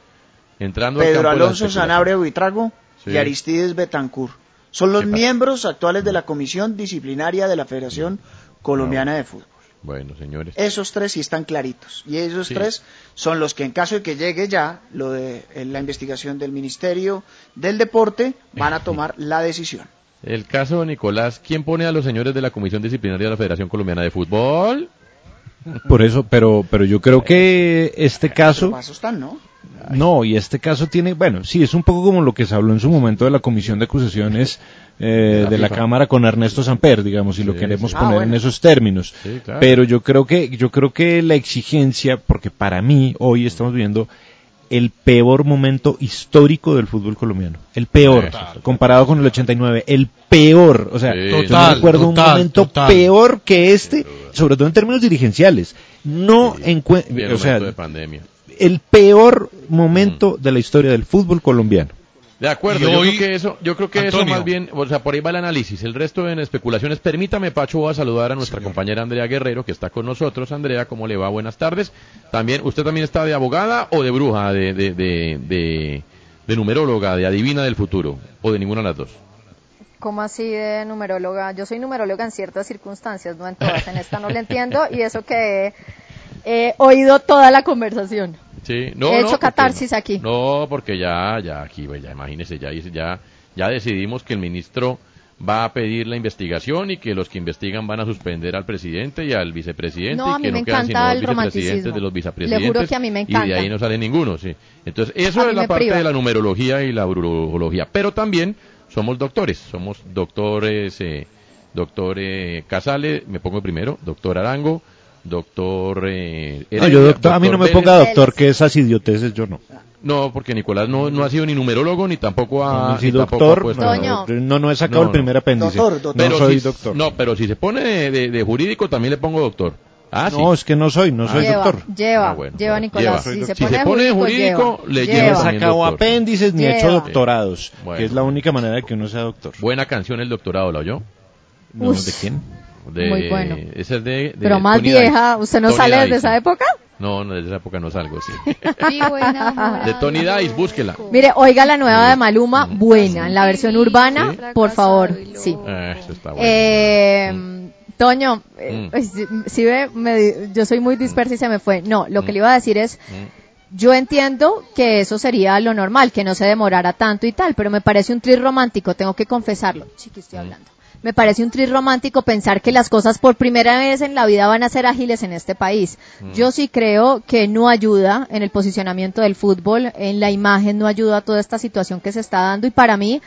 en- entrando al Pedro Alonso. Sanabria Buitrago Sí. y Aristides Betancourt. Son los miembros actuales de la Comisión Disciplinaria de la Federación Colombiana de Fútbol. Bueno, señores. Esos tres sí están claritos. Y esos Sí. tres son los que en caso de que llegue ya lo de la investigación del Ministerio del Deporte, van a tomar la decisión. El caso de Nicolás, ¿quién pone a los señores de la Comisión Disciplinaria de la Federación Colombiana de Fútbol? Por eso, pero, pero yo creo que este Los caso, pasos están, ¿no? No, y este caso tiene, bueno, sí, es un poco como lo que se habló en su momento de la comisión de acusaciones eh, La de la FIFA. Cámara con Ernesto Samper, digamos, si lo queremos sí. poner Ah, bueno. en esos términos. Sí, claro. Pero yo creo que, yo creo que la exigencia, porque para mí hoy estamos viviendo el peor momento histórico del fútbol colombiano. El peor, Total. comparado con el 89. El peor. O sea, Sí. yo no Total, recuerdo un total, momento total. peor que este, sobre todo en términos dirigenciales. No encuentro, o sea, momento de pandemia. El peor momento de la historia del fútbol colombiano. De acuerdo, yo hoy, creo que eso, yo creo que eso más bien, o sea, por ahí va el análisis, el resto en especulaciones. Permítame, Pacho, voy a saludar a nuestra compañera Andrea Guerrero, que está con nosotros. Andrea, ¿cómo le va? Buenas tardes. También, ¿usted también está de abogada o de bruja, de, de, de, de, de numeróloga, de adivina del futuro? ¿O de ninguna de las dos? ¿Cómo así de numeróloga? Yo soy numeróloga en ciertas circunstancias, no en todas. En esta no le entiendo y eso que he, he oído toda la conversación. Sí, no, He no, hecho porque catarsis no. aquí. No, porque ya, ya aquí, ya imagínese, ya, ya, ya decidimos que el ministro va a pedir la investigación y que los que investigan van a suspender al presidente y al vicepresidente No, y que no quedan encanta sino el dos vicepresidentes de los Le vicepresidentes juro que a mí me y de encanta. ahí no sale ninguno, sí. Entonces, eso A es la parte priva. de la numerología y la urología, pero también somos doctores, somos doctores, eh, doctor eh, Casale, me pongo primero, doctor Arango, doctor eh, No, Heredia, yo doctor, a mí no me Vélez. ponga doctor, que esas idioteces yo no. No, porque Nicolás no, no ha sido ni numerólogo ni tampoco ha, No, si ni tampoco doctor, ha puesto- no, no, no he sacado No, el primer apéndice. Doctor, doctor. No Pero soy si- doctor. No, pero si se pone de, de- de jurídico también le pongo doctor. Ah, sí. No, es que no soy, no soy lleva, doctor. lleva, Ah, bueno, lleva Nicolás. lleva. Si se Si pone, se pone jurídico, jurídico, lleva, le No lleva he sacado apéndices ni he hecho doctorados, Bueno. que es la única manera de que uno sea doctor. Buena canción el doctorado, ¿la oyó? No. ¿De quién? De, Muy bueno. Esa es de, de Pero más Tony vieja. ¿usted no Tony sale desde esa época? No, no, desde esa época no salgo, sí. De Tony Dice, búsquela. Mire, oiga la nueva de Maluma, buena, en la versión urbana, por favor, sí. Eso está bueno. Eh, Toño, eh, Mm. pues, si- si ve, me yo soy muy dispersa y se me fue. No, lo que Mm. le iba a decir es, Mm. yo entiendo que eso sería lo normal, que no se demorara tanto y tal, pero me parece un tris romántico, tengo que confesarlo. Chiqui, Mm. estoy hablando. Me parece un tris romántico pensar que las cosas por primera vez en la vida van a ser ágiles en este país. Mm. Yo sí creo que no ayuda en el posicionamiento del fútbol, en la imagen no ayuda a toda esta situación que se está dando y para mí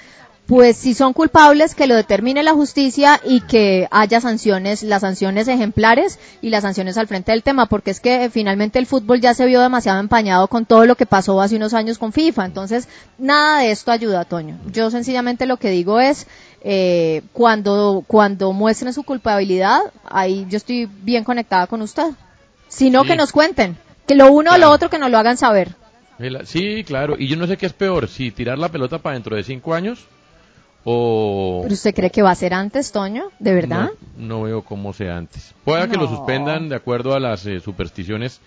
pues si son culpables que lo determine la justicia y que haya sanciones, las sanciones ejemplares y las sanciones al frente del tema, porque es que eh, finalmente el fútbol ya se vio demasiado empañado con todo lo que pasó hace unos años con FIFA, entonces nada de esto ayuda, Toño. Yo sencillamente lo que digo es, eh, cuando, cuando muestren su culpabilidad, ahí yo estoy bien conectada con usted. Si no, Sí. que nos cuenten, que lo uno o lo otro que nos lo hagan saber. Sí, claro. Y yo no sé qué es peor, si tirar la pelota para dentro de cinco años o... ¿Pero usted cree que va a ser antes, Toño? ¿De verdad? No, no veo cómo sea antes. Pueda que lo suspendan de acuerdo a las eh, supersticiones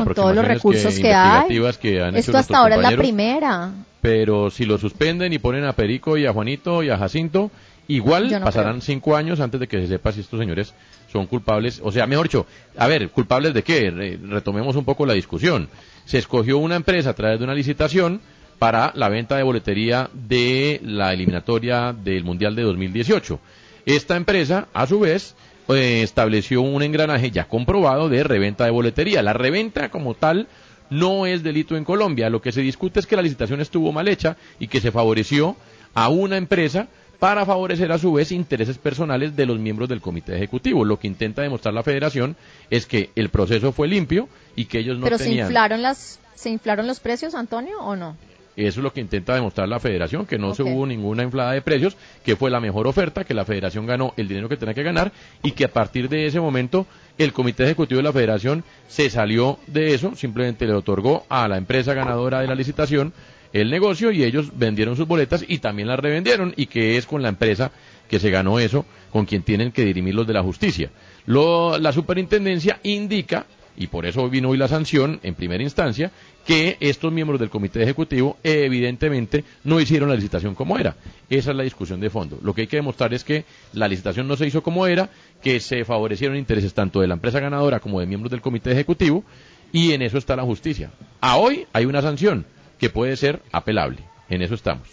y con todos los recursos que, que, hay. que han Esto hasta ahora es la primera. Pero si lo suspenden y ponen a Perico y a Juanito y a Jacinto, igual no pasarán creo. cinco años antes de que se sepa si estos señores son culpables. O sea, mejor dicho, a ver, ¿culpables de qué? Re- retomemos un poco la discusión. Se escogió una empresa a través de una licitación para la venta de boletería de la eliminatoria del Mundial de 2018. Esta empresa, a su vez, eh, estableció un engranaje ya comprobado de reventa de boletería. La reventa como tal no es delito en Colombia. Lo que se discute es que la licitación estuvo mal hecha y que se favoreció a una empresa para favorecer a su vez intereses personales de los miembros del comité ejecutivo. Lo que intenta demostrar la federación es que el proceso fue limpio y que ellos no Pero se inflaron las se inflaron los precios, Antonio, o no? Eso es lo que intenta demostrar la federación, que no se hubo ninguna inflada de precios, que fue la mejor oferta, que la federación ganó el dinero que tenía que ganar y que a partir de ese momento el comité ejecutivo de la federación se salió de eso, simplemente le otorgó a la empresa ganadora de la licitación el negocio y ellos vendieron sus boletas y también las revendieron y que es con la empresa que se ganó eso, con quien tienen que dirimir los de la justicia. Lo- la superintendencia indica y por eso vino hoy la sanción en primera instancia, que estos miembros del comité ejecutivo evidentemente no hicieron la licitación como era. Esa es la discusión de fondo. Lo que hay que demostrar es que la licitación no se hizo como era, que se favorecieron intereses tanto de la empresa ganadora como de miembros del comité ejecutivo, y en eso está la justicia. A hoy hay una sanción que puede ser apelable. En eso estamos.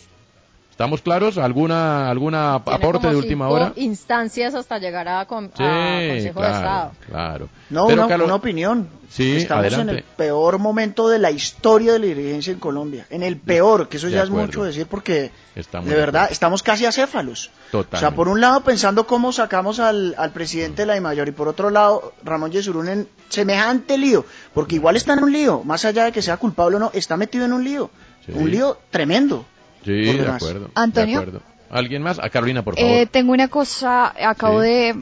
¿Estamos claros? ¿Alguna, alguna Tiene aporte como de última cinco hora? instancias hasta llegar a, con- Sí, a Consejo de claro, Estado. claro. No, Pero, una, Carlos- una opinión. Sí, Estamos adelante. en el peor momento de la historia de la dirigencia en Colombia. En el peor, que eso De ya acuerdo. es mucho decir porque Estamos de verdad estamos casi acéfalos. O Totalmente. sea, por un lado pensando cómo sacamos al, al presidente de la DIMAYOR y por otro lado Ramón Yesurún en semejante lío, porque igual está en un lío, más allá de que sea culpable o no, está metido en un lío. Sí. Un lío tremendo. Sí, de acuerdo. Antonio. De acuerdo. ¿Alguien más? A Carolina, por favor. Eh, tengo una cosa, acabo Sí. de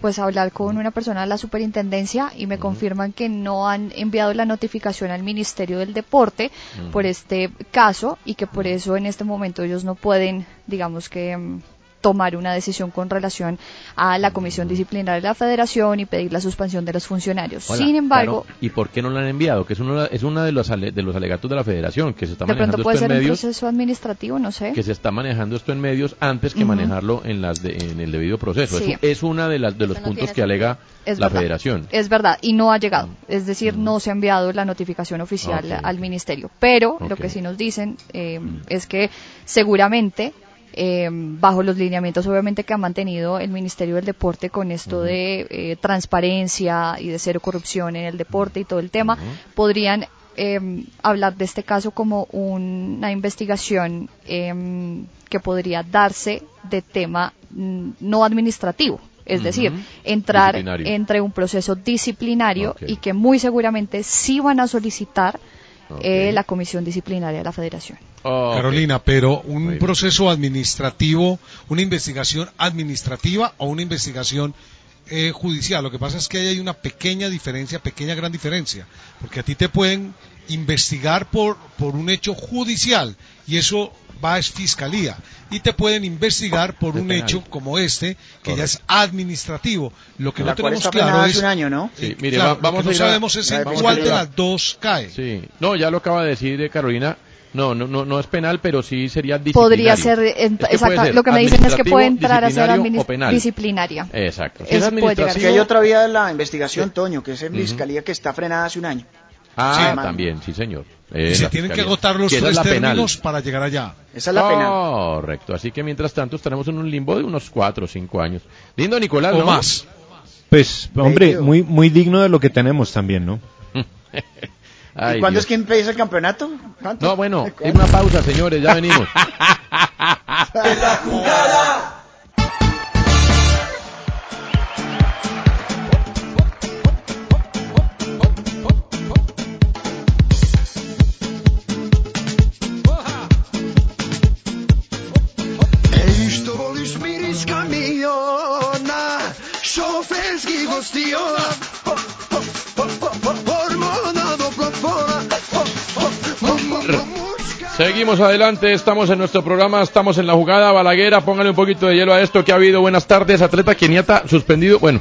pues hablar con una persona de la superintendencia y me confirman que no han enviado la notificación al Ministerio del Deporte por este caso y que por eso en este momento ellos no pueden, digamos que mm, tomar una decisión con relación a la comisión disciplinaria de la federación y pedir la suspensión de los funcionarios. Hola, Sin embargo, claro. ¿y por qué no lo han enviado? Que es uno, es uno de los ale- de los alegatos de la Federación, que se está de manejando pronto puede esto en ser un medios, proceso administrativo, no sé. que se está manejando esto en medios antes que manejarlo en las de- en el debido proceso. Sí. Eso es una de las de los no puntos que alega Es la verdad. Federación. Es verdad, y no ha llegado. Es decir, no se ha enviado la notificación oficial al ministerio. Pero lo que sí nos dicen eh, es que seguramente, eh, bajo los lineamientos obviamente que ha mantenido el Ministerio del Deporte con esto de eh, transparencia y de cero corrupción en el deporte y todo el tema, podrían eh, hablar de este caso como una investigación eh, que podría darse de tema mm, no administrativo. Es decir, entrar entre un proceso disciplinario y que muy seguramente sí van a solicitar Eh, la comisión disciplinaria de la federación. Carolina, pero un Muy bien. proceso administrativo, una investigación administrativa o una investigación eh, judicial. Lo que pasa es que ahí hay una pequeña diferencia, pequeña gran diferencia, porque a ti te pueden investigar por, por un hecho judicial y eso va a fiscalía y te pueden investigar por un hecho como este que ya es administrativo. Lo que La no tenemos está claro frenada es hace un año, ¿no? Sí, mire, claro, va- vamos lo que no a- sabemos es en cuál de las dos cae. Sí. No, ya lo acaba de decir de Carolina. No, no, no, no es penal, pero sí sería disciplinario. Podría ser, Es que exacto, ser lo que me dicen es que puede administrativo, entrar a ser disciplinaria. Exacto. Si es Eso puede llegar a Es que administrativo, hay otra vía de la investigación, Toño, que es en fiscalía que está frenada hace un año. Ah, Sí. también, sí, señor. Y Eh, se la tienen que agotar los es tres la penal. términos para llegar allá. Esa es la penal. Correcto. Así que mientras tanto estaremos en un limbo de unos cuatro o cinco años. Lindo, Nicolás, O ¿no? más. Pues, hombre, muy, muy digno de lo que tenemos también, ¿no? Ay, ¿Y cuándo Dios. es que empieza el campeonato? ¿Cuánto? No, bueno, es una pausa, señores, ya venimos. Ej, Seguimos adelante, estamos en nuestro programa, estamos en la jugada Balaguera, póngale un poquito de hielo a esto que ha habido. Buenas tardes, atleta Keniata suspendido. Bueno,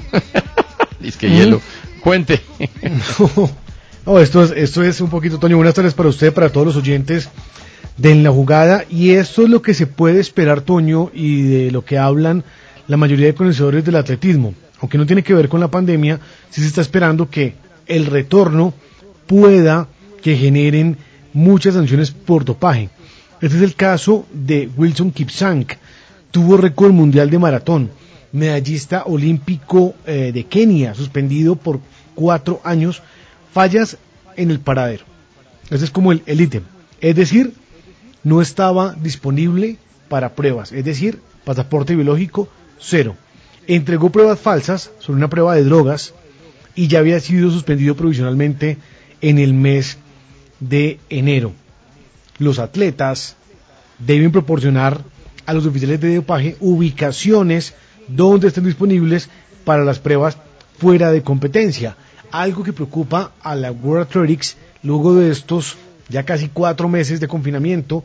es que hielo. Cuente. No, esto es, esto es un poquito, Toño, buenas tardes para usted, para todos los oyentes de En la Jugada, y esto es lo que se puede esperar, Toño, y de lo que hablan la mayoría de conocedores del atletismo. Aunque no tiene que ver con la pandemia, sí se está esperando que el retorno pueda que generen muchas sanciones por dopaje. Este es el caso de Wilson Kipsang, tuvo récord mundial de maratón, medallista olímpico eh, de Kenia, suspendido por cuatro años, fallas en el paradero. Ese es como el, el ítem. Es decir, no estaba disponible para pruebas, es decir, pasaporte biológico cero. Entregó pruebas falsas sobre una prueba de drogas y ya había sido suspendido provisionalmente en el mes de enero. Los atletas deben proporcionar a los oficiales de dopaje ubicaciones donde estén disponibles para las pruebas fuera de competencia. Algo que preocupa a la World Athletics luego de estos ya casi cuatro meses de confinamiento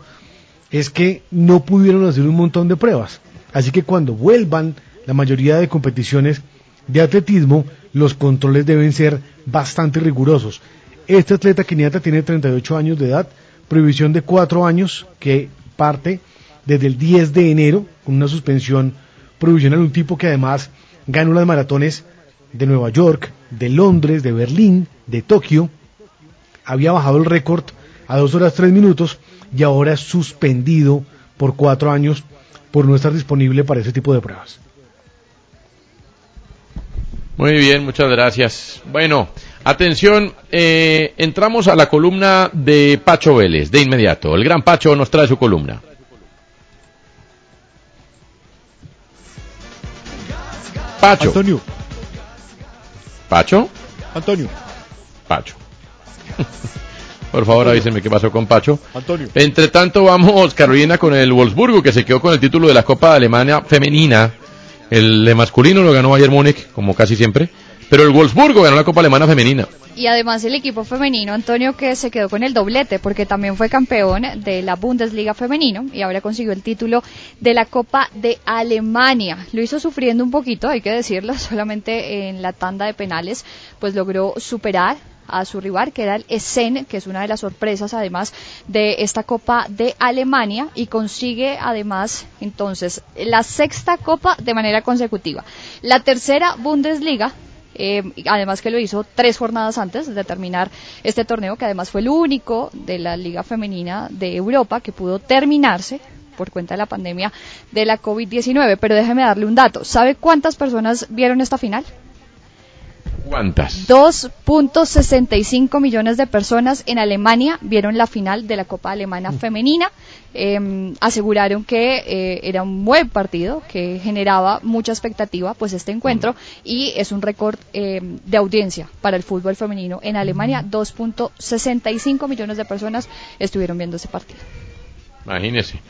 es que no pudieron hacer un montón de pruebas. Así que cuando vuelvan la mayoría de competiciones de atletismo, los controles deben ser bastante rigurosos. Este atleta keniata tiene 38 años de edad, prohibición de 4 años que parte desde el 10 de enero con una suspensión provisional, un tipo que además ganó las maratones de Nueva York, de Londres, de Berlín, de Tokio, había bajado el récord a 2 horas 3 minutos y ahora es suspendido por cuatro años por no estar disponible para ese tipo de pruebas. Muy bien, muchas gracias. Bueno, atención, eh, entramos a la columna de Pacho Vélez, de inmediato. El gran Pacho nos trae su columna. Pacho. Antonio. ¿Pacho? Antonio. Pacho. Por favor, avísenme qué pasó con Pacho. Antonio. Entre tanto, vamos, Carolina, con el Wolfsburgo, que se quedó con el título de la Copa de Alemania femenina. El de masculino lo ganó Bayern Múnich, como casi siempre. Pero el Wolfsburgo ganó la Copa Alemana femenina. Y además el equipo femenino, Antonio, que se quedó con el doblete, porque también fue campeón de la Bundesliga femenino y ahora consiguió el título de la Copa de Alemania. Lo hizo sufriendo un poquito, hay que decirlo, solamente en la tanda de penales, pues logró superar a su rival, que era el Essen, que es una de las sorpresas además de esta Copa de Alemania, y consigue además entonces la sexta Copa de manera consecutiva. La tercera Bundesliga eh, además que lo hizo tres jornadas antes de terminar este torneo, que además fue el único de la Liga Femenina de Europa que pudo terminarse por cuenta de la pandemia de la COVID-19. Pero déjeme darle un dato. ¿Sabe cuántas personas vieron esta final? ¿Cuántas? 2.65 millones de personas en Alemania vieron la final de la Copa Alemana Femenina. Eh, aseguraron que eh, era un buen partido, que generaba mucha expectativa, pues este encuentro, y es un récord eh, de audiencia para el fútbol femenino en Alemania. 2.65 millones de personas estuvieron viendo ese partido. Imagínese.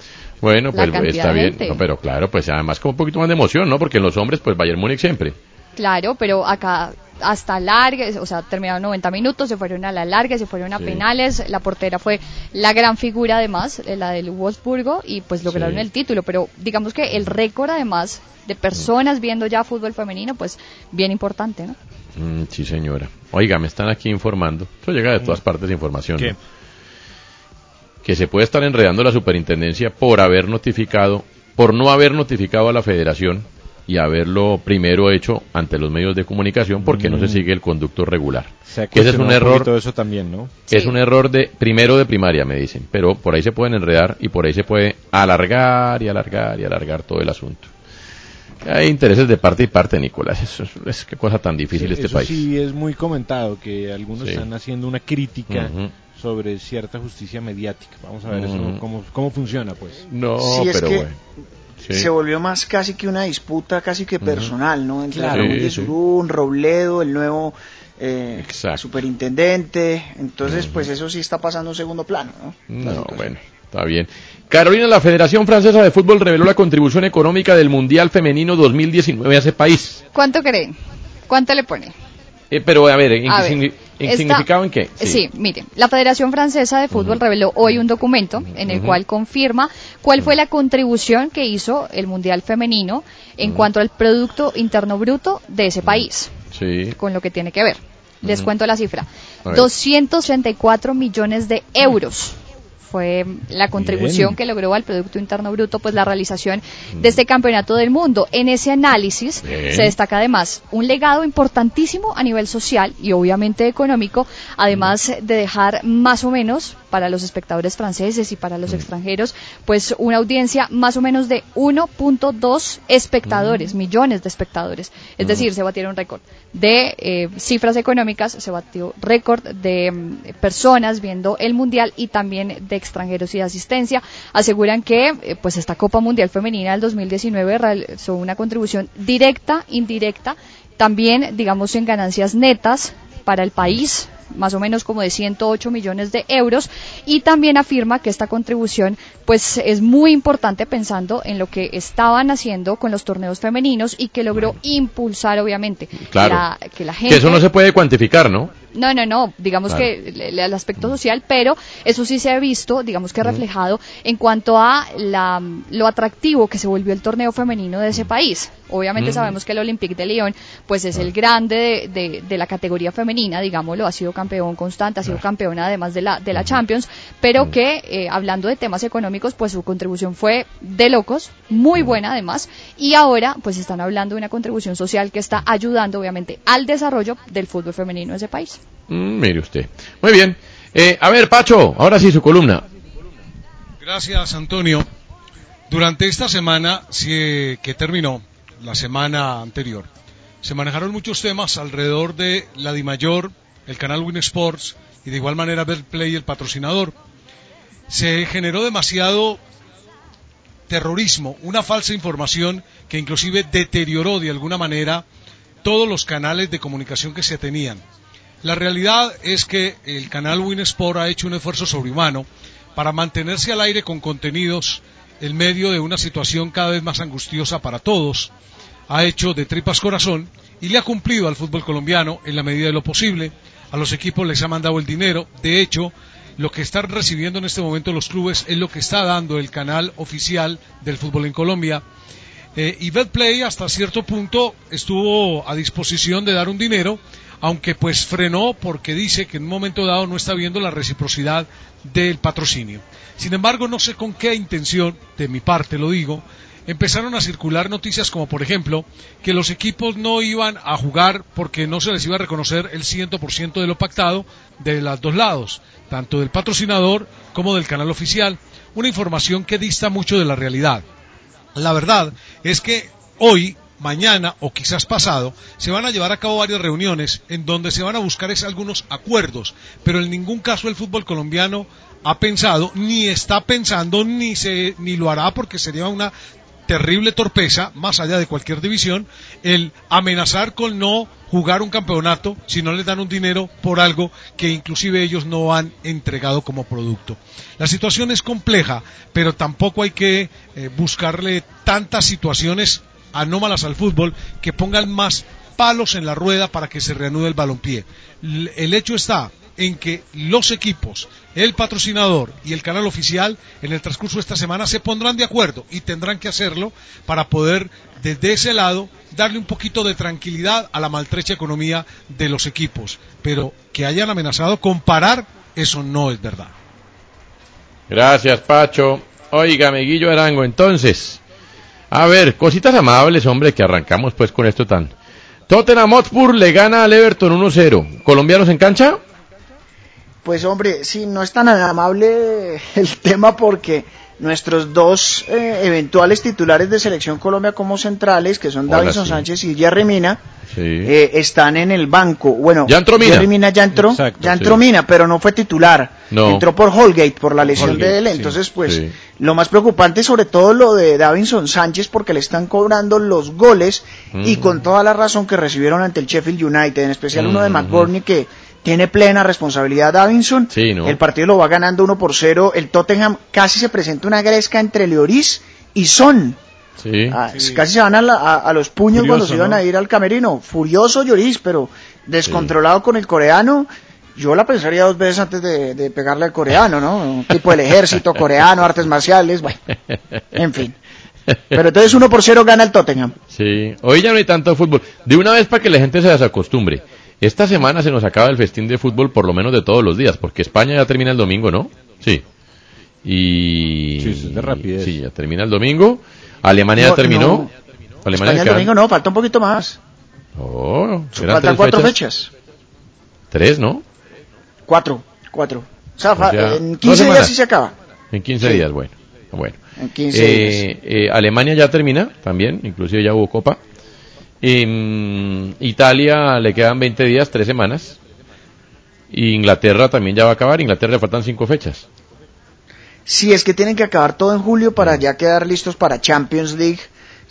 Bueno, La pues está bien. No, pero claro, pues además con un poquito más de emoción, ¿no? Porque en los hombres, pues Bayern Múnich siempre. Claro, pero acá hasta larga, o sea, terminaron 90 minutos, se fueron a la larga, se fueron a Sí. penales, la portera fue la gran figura además, eh, la del Wolfsburgo, y pues lograron Sí. el título, pero digamos que el récord además de personas viendo ya fútbol femenino, pues bien importante, ¿no? Mm, sí, señora. Oiga, me están aquí informando. Esto llega de todas partes de información. ¿Qué? ¿no? Que se puede estar enredando la superintendencia por haber notificado, por no haber notificado a la federación y haberlo primero hecho ante los medios de comunicación porque no se Mm. sigue el conducto regular. Se Que ese es un cuestionado error. eso también, ¿no? Es un error de primero de primaria, me dicen, pero por ahí se pueden enredar y por ahí se puede alargar y alargar y alargar todo el asunto. Hay intereses de parte y parte, Nicolás. Eso es, es qué cosa tan difícil Sí, este eso país. sí es muy comentado, que algunos Sí. están haciendo una crítica sobre cierta justicia mediática. Vamos a ver eso cómo, cómo funciona, pues. No, es pero que bueno. Sí. Se volvió más casi que una disputa casi que personal, ¿no? Entre Claro. Raúl Sí, de sí. Surún, Robledo, el nuevo eh, superintendente. Entonces, pues eso sí está pasando un segundo plano, ¿no? No, bueno, está bien. Carolina, la Federación Francesa de Fútbol reveló la contribución económica del Mundial Femenino 2019 a ese país. ¿Cuánto creen? ¿Cuánto le pone? Eh, pero, a ver, ¿en, A qué ver, signi- en esta- significado en qué? Sí. mire, la Federación Francesa de Fútbol reveló hoy un documento en el cual confirma cuál fue la contribución que hizo el Mundial Femenino en cuanto al Producto Interno Bruto de ese país, Sí. con lo que tiene que ver. Les cuento la cifra. A ver. 234 millones de euros fue la contribución Bien. que logró al Producto Interno Bruto, pues la realización de este campeonato del mundo. En ese análisis Bien. se destaca además un legado importantísimo a nivel social y obviamente económico, además de dejar más o menos para los espectadores franceses y para los extranjeros, pues una audiencia más o menos de 1.2 espectadores, millones de espectadores. Es Mm. decir, se batieron récord de eh, cifras económicas, se batió récord de mm, personas viendo el mundial y también de extranjeros y de asistencia. Aseguran que eh, pues esta Copa Mundial Femenina del 2019 realizó una contribución directa, indirecta, también digamos en ganancias netas para el país más o menos como de 108 millones de euros y también afirma que esta contribución pues es muy importante pensando en lo que estaban haciendo con los torneos femeninos y que logró impulsar obviamente Claro. la, que la gente Que eso no se puede cuantificar, ¿no? No, no, no, digamos Claro. que el, el aspecto social, pero eso sí se ha visto, digamos que reflejado en cuanto a la, lo atractivo que se volvió el torneo femenino de ese país. Obviamente Mm. sabemos que el Olympique de Lyon, pues es el grande de, de- de la categoría femenina, digámoslo, ha sido campeón constante, ha sido campeón además de la, de la Champions, pero que eh, hablando de temas económicos, pues su contribución fue de locos, muy buena además, y ahora pues están hablando de una contribución social que está ayudando obviamente al desarrollo del fútbol femenino de ese país. Mm, mire usted. Muy bien. Eh, a ver, Pacho, ahora sí su columna. Gracias, Antonio. Durante esta semana que terminó, la semana anterior, se manejaron muchos temas alrededor de la DiMayor, el canal Win Sports y de igual manera Play, el patrocinador. Se generó demasiado terrorismo, una falsa información que inclusive deterioró de alguna manera todos los canales de comunicación que se tenían. La realidad es que el canal Win Sport ha hecho un esfuerzo sobrehumano para mantenerse al aire con contenidos en medio de una situación cada vez más angustiosa para todos. Ha hecho de tripas corazón y le ha cumplido al fútbol colombiano en la medida de lo posible. A los equipos les ha mandado el dinero. De hecho, lo que están recibiendo en este momento los clubes es lo que está dando el canal oficial del fútbol en Colombia. Eh, y Betplay hasta cierto punto estuvo a disposición de dar un dinero, aunque pues frenó porque dice que en un momento dado no está viendo la reciprocidad del patrocinio. Sin embargo, no sé con qué intención, de mi parte lo digo, empezaron a circular noticias como por ejemplo que los equipos no iban a jugar porque no se les iba a reconocer el 100% de lo pactado de los dos lados, tanto del patrocinador como del canal oficial, una información que dista mucho de la realidad. La verdad es que hoy mañana o quizás pasado se van a llevar a cabo varias reuniones en donde se van a buscar algunos acuerdos, pero en ningún caso el fútbol colombiano ha pensado, ni está pensando, ni, se, ni lo hará porque sería una terrible torpeza, más allá de cualquier división, el amenazar con no jugar un campeonato si no les dan un dinero por algo que inclusive ellos no han entregado como producto. La situación es compleja, pero tampoco hay que eh, buscarle tantas situaciones anómalas al fútbol que pongan más palos en la rueda para que se reanude el balompié. El hecho está en que los equipos, el patrocinador y el canal oficial en el transcurso de esta semana se pondrán de acuerdo y tendrán que hacerlo para poder desde ese lado darle un poquito de tranquilidad a la maltrecha economía de los equipos. Pero que hayan amenazado con parar, eso no es verdad. Gracias, Pacho. Oiga, Meguillo Arango, entonces, a ver, cositas amables, hombre, que arrancamos pues con esto tan... Tottenham Hotspur le gana al Everton 1-0. ¿Colombianos en cancha? Pues hombre, sí, no es tan amable el tema porque nuestros dos eh, eventuales titulares de Selección Colombia como centrales, que son Davison Sánchez y Jerry Mina, eh, están en el banco. Bueno, ya entró Mina. Jerry Mina ya entró, ya entró Mina, pero no fue titular. Entró por Holgate, por la lesión de él. Entonces, pues, lo más preocupante sobre todo lo de Davinson Sánchez, porque le están cobrando los goles y con toda la razón que recibieron ante el Sheffield United, en especial uno de McBurney que tiene plena responsabilidad Davinson. El partido lo va ganando 1 por 0. El Tottenham casi se presenta una gresca entre Leoris y Son. Ah, casi se van a, los puños cuando se iban a ir al camerino. Furioso Lloris, pero descontrolado con el coreano. Yo la pensaría dos veces antes de, pegarle al coreano, ¿no? tipo del ejército coreano, artes marciales, bueno, en fin. Pero entonces 1 por 0 gana el Tottenham. Sí, hoy ya no hay tanto fútbol. De una vez para que la gente se desacostumbre. Esta semana se nos acaba el festín de fútbol por lo menos de todos los días, porque España ya termina el domingo, ¿no? Sí. Y... Sí, es de rapidez. Sí, ya termina el domingo. Alemania ya terminó. Alemania España el domingo no, falta un poquito más. Oh, faltan cuatro fechas? Tres, ¿no? Cuatro, cuatro. O sea, en 15 días sí se acaba. En 15 días, bueno. Bueno. En 15 días. Eh, eh, Alemania ya termina también, inclusive ya hubo copa. En Italia le quedan 20 días, 3 semanas. Y Inglaterra también ya va a acabar. Inglaterra le faltan 5 fechas. Si es que tienen que acabar todo en julio para ya quedar listos para Champions League,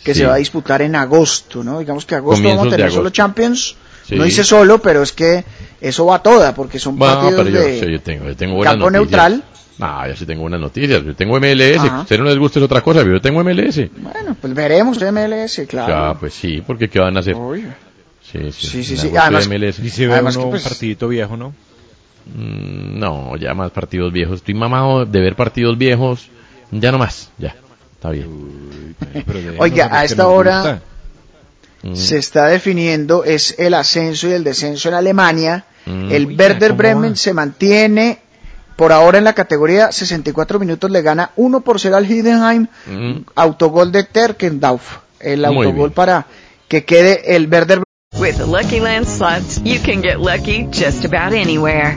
que se va a disputar en agosto, ¿no? Digamos que agosto vamos a tener solo Champions. No dice solo, pero es que eso va toda, porque son partidos de campo neutral. Ah, ya sí tengo buenas noticias. Yo tengo MLS. A usted no les gusta es otra cosa, pero yo tengo MLS. Bueno, pues veremos MLS, claro. Ya, pues sí, porque ¿qué van a hacer? Sí, sí, sí. sí, Además, MLS. Y se ve Además uno, pues, un partidito viejo, ¿no? Mm, no, ya más partidos viejos. Estoy mamado de ver partidos viejos. Ya no más, ya. Está bien. Oiga, a esta hora mm. se está definiendo es el ascenso y el descenso en Alemania. Mm. El Werder Bremen se mantiene por ahora en la categoría 64 minutos le gana 1 por 0 al Heidenheim, mm. autogol de Terkendauf, el autogol para que quede el Werder. With the Lucky Land slots, you can get lucky just about anywhere.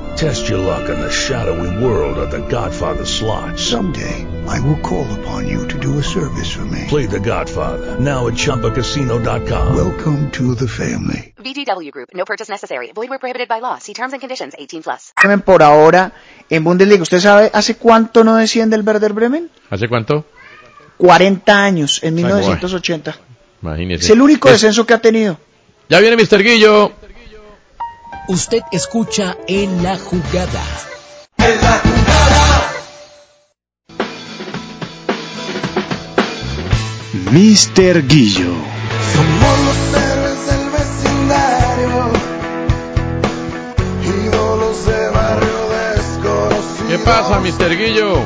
Test your luck in the shadowy world of The Godfather slot. Someday, I will call upon you to do a service for me. Play The Godfather now at ChumbaCasino.com. Welcome to the family. VGW Group. No purchase necessary. Void where prohibited by law. See terms and conditions. 18 plus. Por ahora en Bundesliga. ¿Usted sabe hace cuánto no desciende el Werder Bremen? ¿Hace cuánto? 40 años, en 1980. Imagínese. Es el único Es- descenso que ha tenido. Ya viene Mr. Guillo. Usted escucha en la jugada. Mr. Guillo. Somos los héroes del vecindario, ídolos de barrio desconocido. ¿Qué pasa, Mr. Guillo?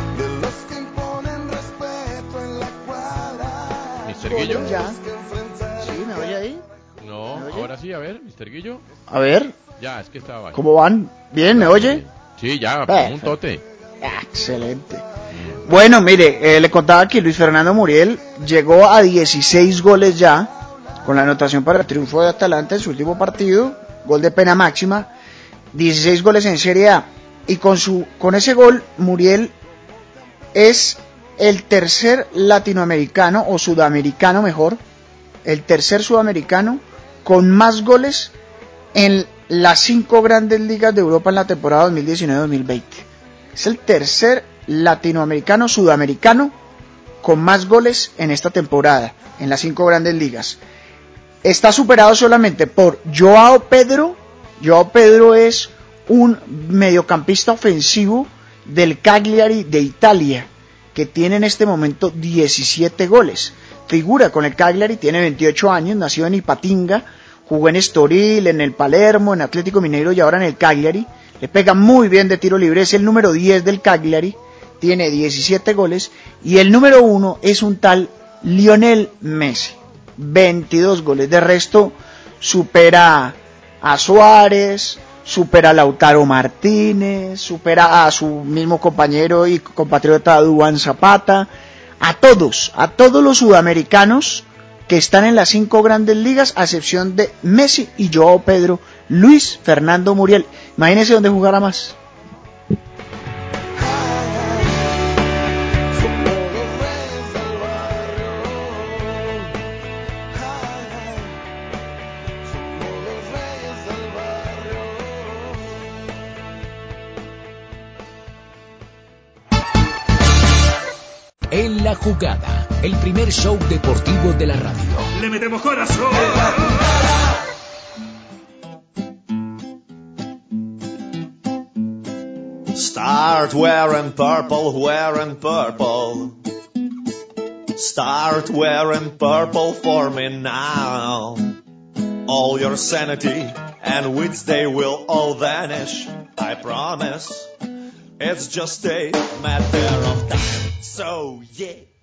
¿Mr. Guillo? Ya. Sí, ¿me oye ahí? No, ahora sí, a ver, Mr. Guillo. A ver, Ya, es que estaba. ¿cómo van? ¿Bien? ¿Me oye? Sí, ya, Perfecto. un tote. Ah, excelente. Bueno, mire, eh, le contaba que Luis Fernando Muriel llegó a 16 goles ya, con la anotación para el triunfo de Atalanta en su último partido, gol de pena máxima, 16 goles en Serie A. Y con, su, con ese gol, Muriel es el tercer latinoamericano, o sudamericano mejor, el tercer sudamericano con más goles en las cinco grandes ligas de Europa en la temporada 2019-2020. Es el tercer latinoamericano sudamericano con más goles en esta temporada, en las cinco grandes ligas. Está superado solamente por Joao Pedro. Joao Pedro es un mediocampista ofensivo del Cagliari de Italia, que tiene en este momento 17 goles. Figura con el Cagliari, tiene 28 años, nació en Ipatinga, jugó en Estoril, en el Palermo, en Atlético Mineiro y ahora en el Cagliari. Le pega muy bien de tiro libre, es el número 10 del Cagliari, tiene 17 goles y el número 1 es un tal Lionel Messi, 22 goles. De resto supera a Suárez, supera a Lautaro Martínez, supera a su mismo compañero y compatriota Duan Zapata, a todos, a todos los sudamericanos que están en las cinco grandes ligas, a excepción de Messi y Joao Pedro, Luis Fernando Muriel. Imagínense dónde jugará más. Jugada, el primer show deportivo de la radio. Le metemos corazón. Start wearing purple, wearing purple. Start wearing purple for me now. All your sanity and wits, they will all vanish. I promise. It's just a matter of time. So yeah.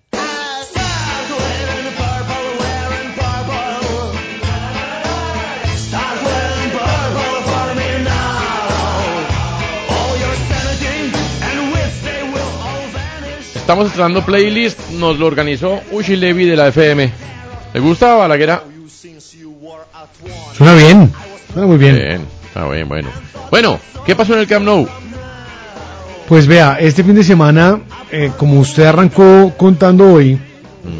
Estamos estrenando playlist, nos lo organizó Ushi Levy de la FM. ¿Le gusta Balaguera? Suena bien, suena muy bien. Bien, está bien, bueno. Bueno, ¿qué pasó en el Camp Nou? Pues vea, este fin de semana, eh, como usted arrancó contando hoy,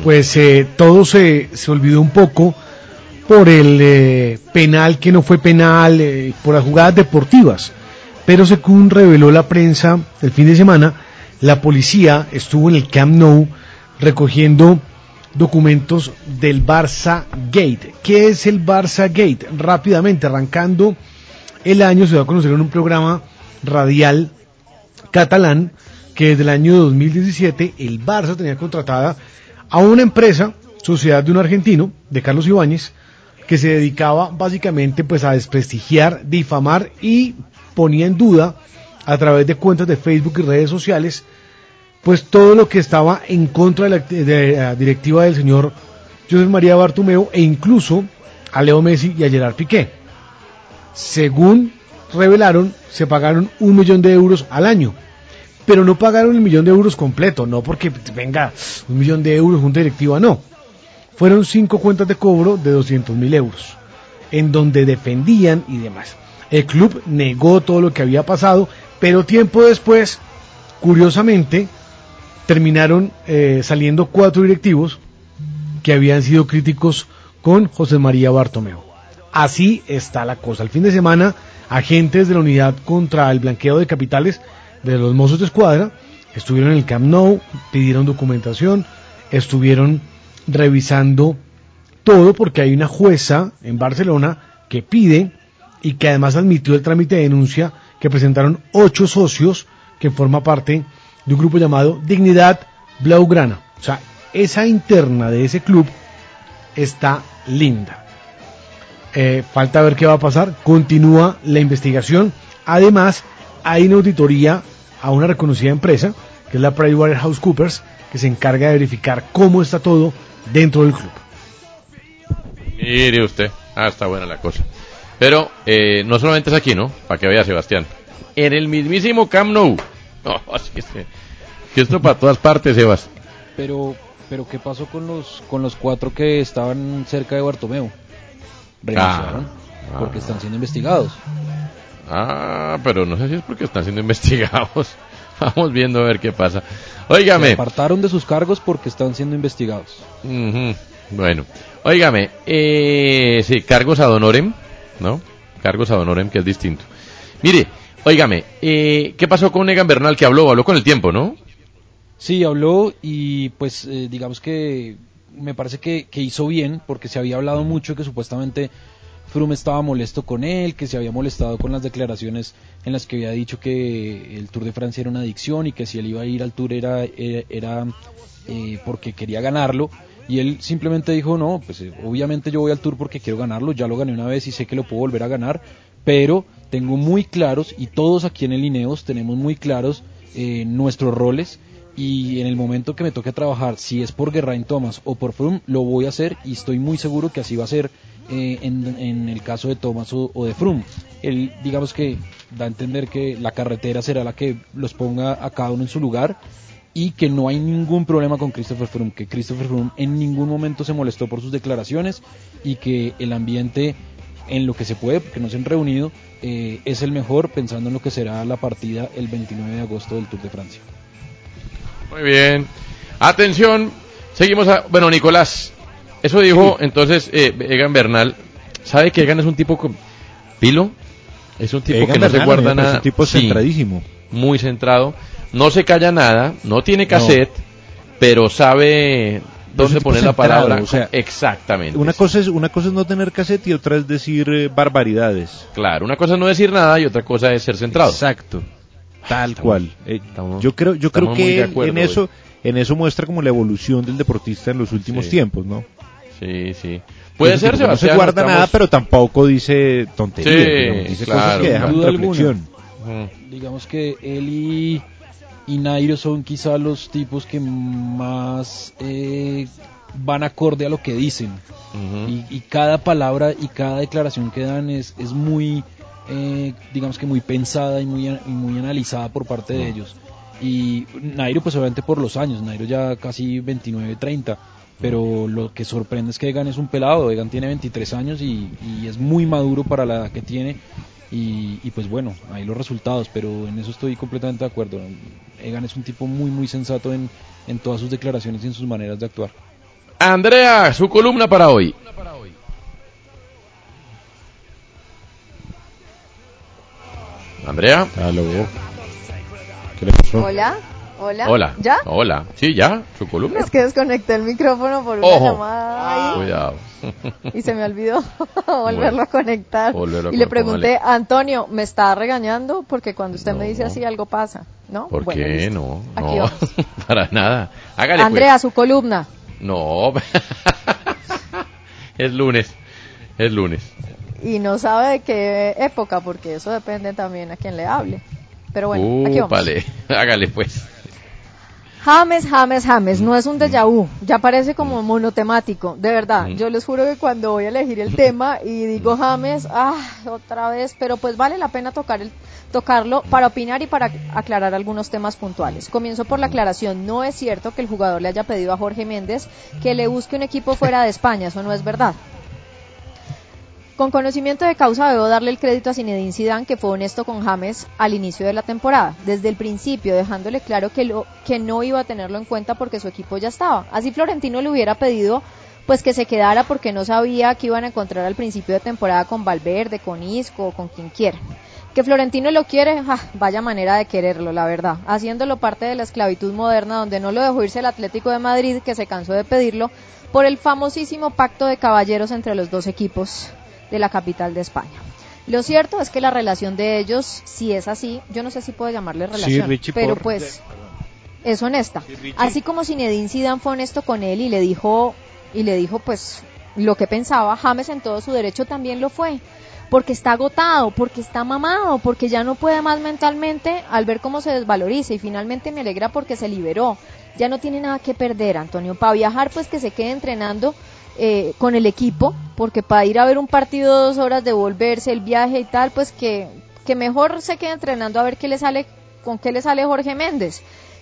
pues eh, todo se, se olvidó un poco por el eh, penal que no fue penal, por las jugadas deportivas. Pero según reveló la prensa el fin de semana, la policía estuvo en el Camp Nou recogiendo documentos del Barça Gate. ¿Qué es el Barça Gate? Rápidamente, arrancando el año, se va a conocer en un programa radial catalán que desde el año 2017 el Barça tenía contratada a una empresa, sociedad de un argentino, de Carlos Ibáñez, que se dedicaba básicamente pues a desprestigiar, difamar y ponía en duda a través de cuentas de Facebook y redes sociales pues todo lo que estaba en contra de la, de la directiva del señor José María Bartomeu e incluso a Leo Messi y a Gerard Piqué. Según revelaron, se pagaron un millón de euros al año. Pero no pagaron el millón de euros completo, no porque venga un millón de euros junta directiva, no. Fueron cinco cuentas de cobro de 200 mil euros, en donde defendían y demás. El club negó todo lo que había pasado, pero tiempo después, curiosamente, terminaron eh, saliendo cuatro directivos que habían sido críticos con José María Bartomeu. Así está la cosa. El fin de semana, agentes de la unidad contra el blanqueo de capitales de los Mossos de Escuadra estuvieron en el Camp Nou, pidieron documentación, estuvieron revisando todo porque hay una jueza en Barcelona que pide y que además admitió el trámite de denuncia que presentaron ocho socios que forma parte de un grupo llamado Dignidad Blaugrana. O sea, esa interna de ese club está linda. Eh, falta ver qué va a pasar. Continúa la investigación. Además, hay una auditoría a una reconocida empresa, que es la PricewaterhouseCoopers, que se encarga de verificar cómo está todo dentro del club. Mire usted. Ah, está buena la cosa. Pero eh, no solamente es aquí, ¿no? Para que vea Sebastián. En el mismísimo Camp Nou. No, así que, que esto para todas partes, Sebas. Pero, pero ¿qué pasó con los con los cuatro que estaban cerca de Bartomeu? Renunciaron Ah. porque están siendo investigados. Ah, pero no sé si es porque están siendo investigados. Vamos viendo a ver qué pasa. Se Óigame. apartaron de sus cargos porque están siendo investigados. Bueno, óigame, eh, sí, cargos ad honorem, ¿no? Cargos ad honorem, que es distinto. Mire, óigame, eh, ¿qué pasó con Egan Bernal que habló? Habló con el tiempo, ¿no? Sí, habló y pues eh, digamos que me parece que, que hizo bien porque se había hablado mucho que supuestamente Froome estaba molesto con él, que se había molestado con las declaraciones en las que había dicho que el Tour de Francia era una adicción y que si él iba a ir al Tour era, era, era, eh, porque quería ganarlo. Y él simplemente dijo, no, pues eh, obviamente yo voy al Tour porque quiero ganarlo, ya lo gané una vez y sé que lo puedo volver a ganar, pero tengo muy claros, y todos aquí en el Ineos tenemos muy claros eh, nuestros roles, y en el momento que me toque trabajar, si es por Geraint Thomas o por Froome, lo voy a hacer y estoy muy seguro que así va a ser eh, en, el caso de Thomas o, o de Froome. Él, digamos que da a entender que la carretera será la que los ponga a cada uno en su lugar y que no hay ningún problema con Christopher Froome, que Christopher Froome en ningún momento se molestó por sus declaraciones y que el ambiente en lo que se puede, porque no se han reunido, eh, es el mejor pensando en lo que será la partida el 29 de agosto del Tour de Francia. Muy bien. Atención, seguimos a... Bueno, Nicolás, eso dijo entonces eh, Egan Bernal. ¿Sabe que Egan es un tipo con... Pilo? Es un tipo Egan que no se guarda nada. un tipo Sí, centradísimo. muy centrado. No se calla nada, no tiene cassette, pero sabe dónde poner la palabra. o sea, Exactamente. Una cosa es una cosa es no tener cassette y otra es decir eh, barbaridades. Claro, una cosa es no decir nada y otra cosa es ser centrado. Exacto. Tal Estamos- cual. Eh, estamos- yo creo yo creo que acuerdo en hoy. eso en eso muestra como la evolución del deportista en los últimos Sí. tiempos, ¿no? Sí, sí. Puede ser, Sebastián. No se guarda estamos- nada, pero tampoco dice tonterías. Sí, digamos, dice claro. cosas que dejan duda reflexión. Digamos que él y, y Nairo son quizá los tipos que más eh, van acorde a lo que dicen. Y, y cada palabra y cada declaración que dan es, es muy, eh, digamos que muy pensada y muy, y muy analizada por parte de ellos. Y Nairo, pues obviamente por los años, Nairo ya casi 29, 30. Pero lo que sorprende es que Egan es un pelado, Egan tiene 23 años y, y es muy maduro para la edad que tiene. Y, y pues bueno, ahí los resultados, pero en eso estoy completamente de acuerdo. Egan es un tipo muy, muy sensato en, en todas sus declaraciones y en sus maneras de actuar. Andrea, su columna para hoy. Andrea. Aló. ¿Qué le pasó? Hola. Hola. Hola. ¿Ya? Hola. Sí, ya, su columna. Es que desconecté el micrófono por una Ojo. llamada ahí Cuidado. y se me olvidó volverlo a conectar. Volverlo a y le pregunté, Antonio, ¿me está regañando? Porque cuando usted me dice así algo pasa, ¿no? ¿Por Bueno, qué? listo. No, Aquí no, vamos. para nada. Hágale Andrea, su columna. pues. No, es lunes, es lunes. Y no sabe de qué época, porque eso depende también a quien le hable. Pero bueno, aquí vamos. vale, hágale pues. James, James, James, no es un déjà vu, ya parece como monotemático, de verdad. Yo les juro que cuando voy a elegir el tema y digo James, ah, otra vez, pero pues vale la pena tocar el, tocarlo para opinar y para aclarar algunos temas puntuales. Comienzo por la aclaración, no es cierto que el jugador le haya pedido a Jorge Méndez que le busque un equipo fuera de España, eso no es verdad. Con conocimiento de causa debo darle el crédito a Zinedine Zidane que fue honesto con James al inicio de la temporada, desde el principio dejándole claro que lo que no iba a tenerlo en cuenta porque su equipo ya estaba. Así Florentino le hubiera pedido pues que se quedara porque no sabía que iban a encontrar al principio de temporada con Valverde, con Isco con quien quiera. Que Florentino lo quiere, ja, vaya manera de quererlo, la verdad, haciéndolo parte de la esclavitud moderna donde no lo dejó irse el Atlético de Madrid que se cansó de pedirlo por el famosísimo pacto de caballeros entre los dos equipos de la capital de España. Lo cierto es que la relación de ellos, si es así, yo no sé si puedo llamarle relación, pero pues es honesta. Así como Zinedine Zidane fue honesto con él y le dijo y le dijo pues lo que pensaba, James en todo su derecho también lo fue. Porque está agotado, porque está mamado, porque ya no puede más mentalmente al ver cómo se desvaloriza y finalmente me alegra porque se liberó. Ya no tiene nada que perder, Antonio. Para viajar, pues que se quede entrenando eh, con el equipo, porque para ir a ver un partido dos horas, devolverse el viaje y tal, pues que, que mejor se quede entrenando a ver qué le sale, con qué le sale Jorge Méndez.